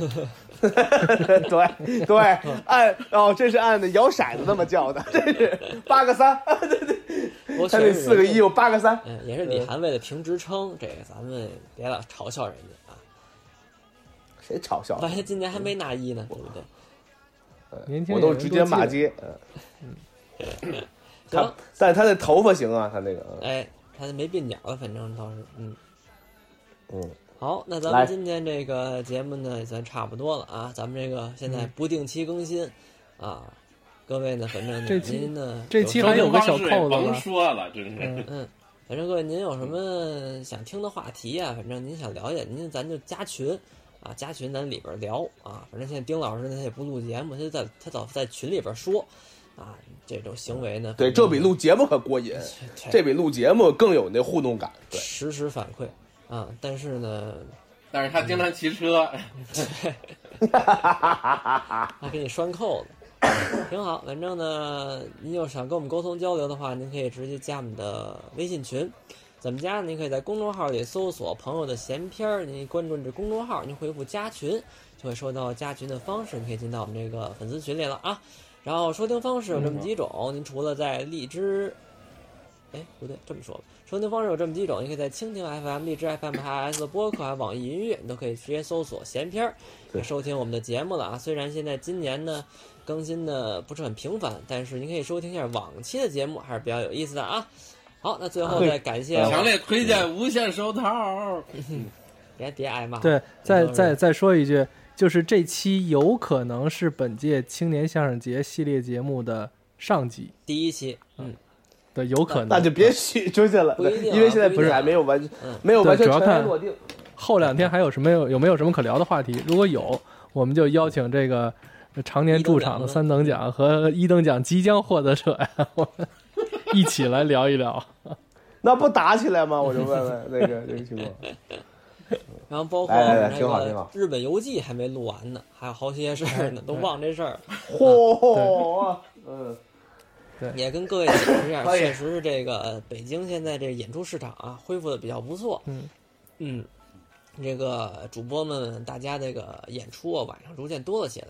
对，按哦，这是按的摇骰子那么叫的，这是八个三，对对，他那四个一有八个三，嗯，也是李涵为了评职称，这个咱们别老嘲笑人家啊。谁嘲笑？万一今年还没拿一呢，对不对？年轻我都直接骂街，嗯，(coughs) 他行，但是他那头发行啊，他那个，嗯哎，他没鬓角了，反正倒是，嗯。嗯，好，那咱们今天这个节目呢也算差不多了啊，咱们这个现在不定期更新、啊，各位呢，反正呢这期您呢这期还有个小扣子吧说了，真是。嗯，嗯，反正各位您有什么想听的话题呀、反正您想了解，您咱就加群啊，加群咱里边聊啊。反正现在丁老师呢他也不录节目，他就在他早在群里边说啊，这种行为呢，对，这比录节目可过瘾，(laughs) 这比录节目更有那互动感，对，实时反馈啊。但是呢，但是他经常骑车，(laughs) 他给你拴扣子，挺好。反正呢，您要想跟我们沟通交流的话，您可以直接加我们的微信群。怎么加呢？您可以在公众号里搜索“朋友的闲篇儿”，您关注这公众号，您回复“加群”，就会收到加群的方式，你可以进到我们这个粉丝群里了啊。然后收听方式有这么几种，您除了在荔枝，哎，不对，这么说吧，收听方式有这么几种，你可以在蜻蜓 FM、荔枝 FM、iOS 的播客、还有网易云音乐，你都可以直接搜索“闲篇儿”对收听我们的节目了啊。虽然现在今年呢更新的不是很频繁，但是您可以收听一下往期的节目，还是比较有意思的啊。好，那最后再感谢啊强烈推荐无线手套。(laughs) 别别挨骂，对，再再再说一句，就是这期有可能是本届青年相声节系列节目的上集，第一期，嗯，对，有可能。那就别去出去了，因为现在不是还没有完嗯，没有完全对主要看尘埃落定。后两天还有什么有有没有什么可聊的话题？如果有，我们就邀请这个常年驻场的三等奖和一等奖即将获得者呀，我们一起来聊一聊。(laughs) 那不打起来吗？我就问问那个这个情况。(laughs) 然后包括那挺好挺好个日本游记还没录完呢，还有好些事儿呢，(laughs) 都忘这事儿。嚯，嗯，也跟各位解释一下，确实是这个呃北京现在这演出市场啊恢复的比较不错。嗯嗯，这个主播们大家这个演出啊晚上逐渐多了起来，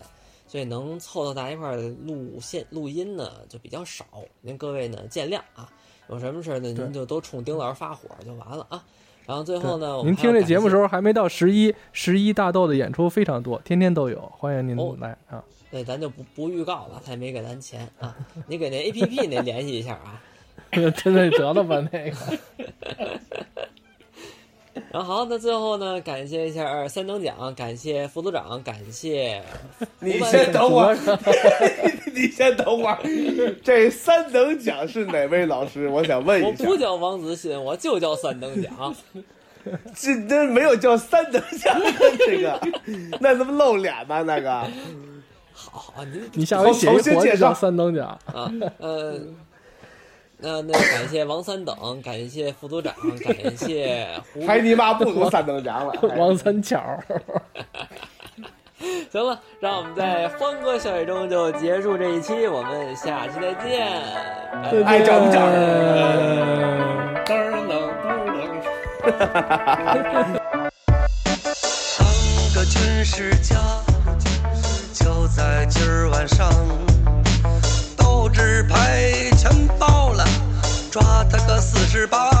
所以能凑到大家一块儿录线录音呢就比较少，您各位呢见谅啊。有什么事儿呢，您就都冲丁老师发火就完了啊。然后最后呢，您听这节目时候，还没到十一，十一大豆的演出非常多，天天都有，欢迎您哦来啊！对，咱就不不预告了，他也没给咱钱啊。你给那 A P P 那联系一下啊。(laughs) 真的得了吧那个。(laughs) (laughs) 然后好，那最后呢，感谢一下三等奖，感谢副组长，感谢你先等会儿，(laughs) 你先等会儿。这三等奖是哪位老师？我想问一下我不。叫王子欣，我就叫三等奖。这 (laughs) 这没有叫三等奖的这个，那怎么露脸吧？那个好好，你你下回写一介绍三等奖，啊，呃，那那感谢王三等，感谢副组长，感谢胡。(laughs) 还你妈不如三等奖了。王三巧。行了，让我们在欢歌笑语中就结束这一期，我们下期再见。爱整不整噔儿冷噔儿冷。当个军事家，就在今儿晚上，十八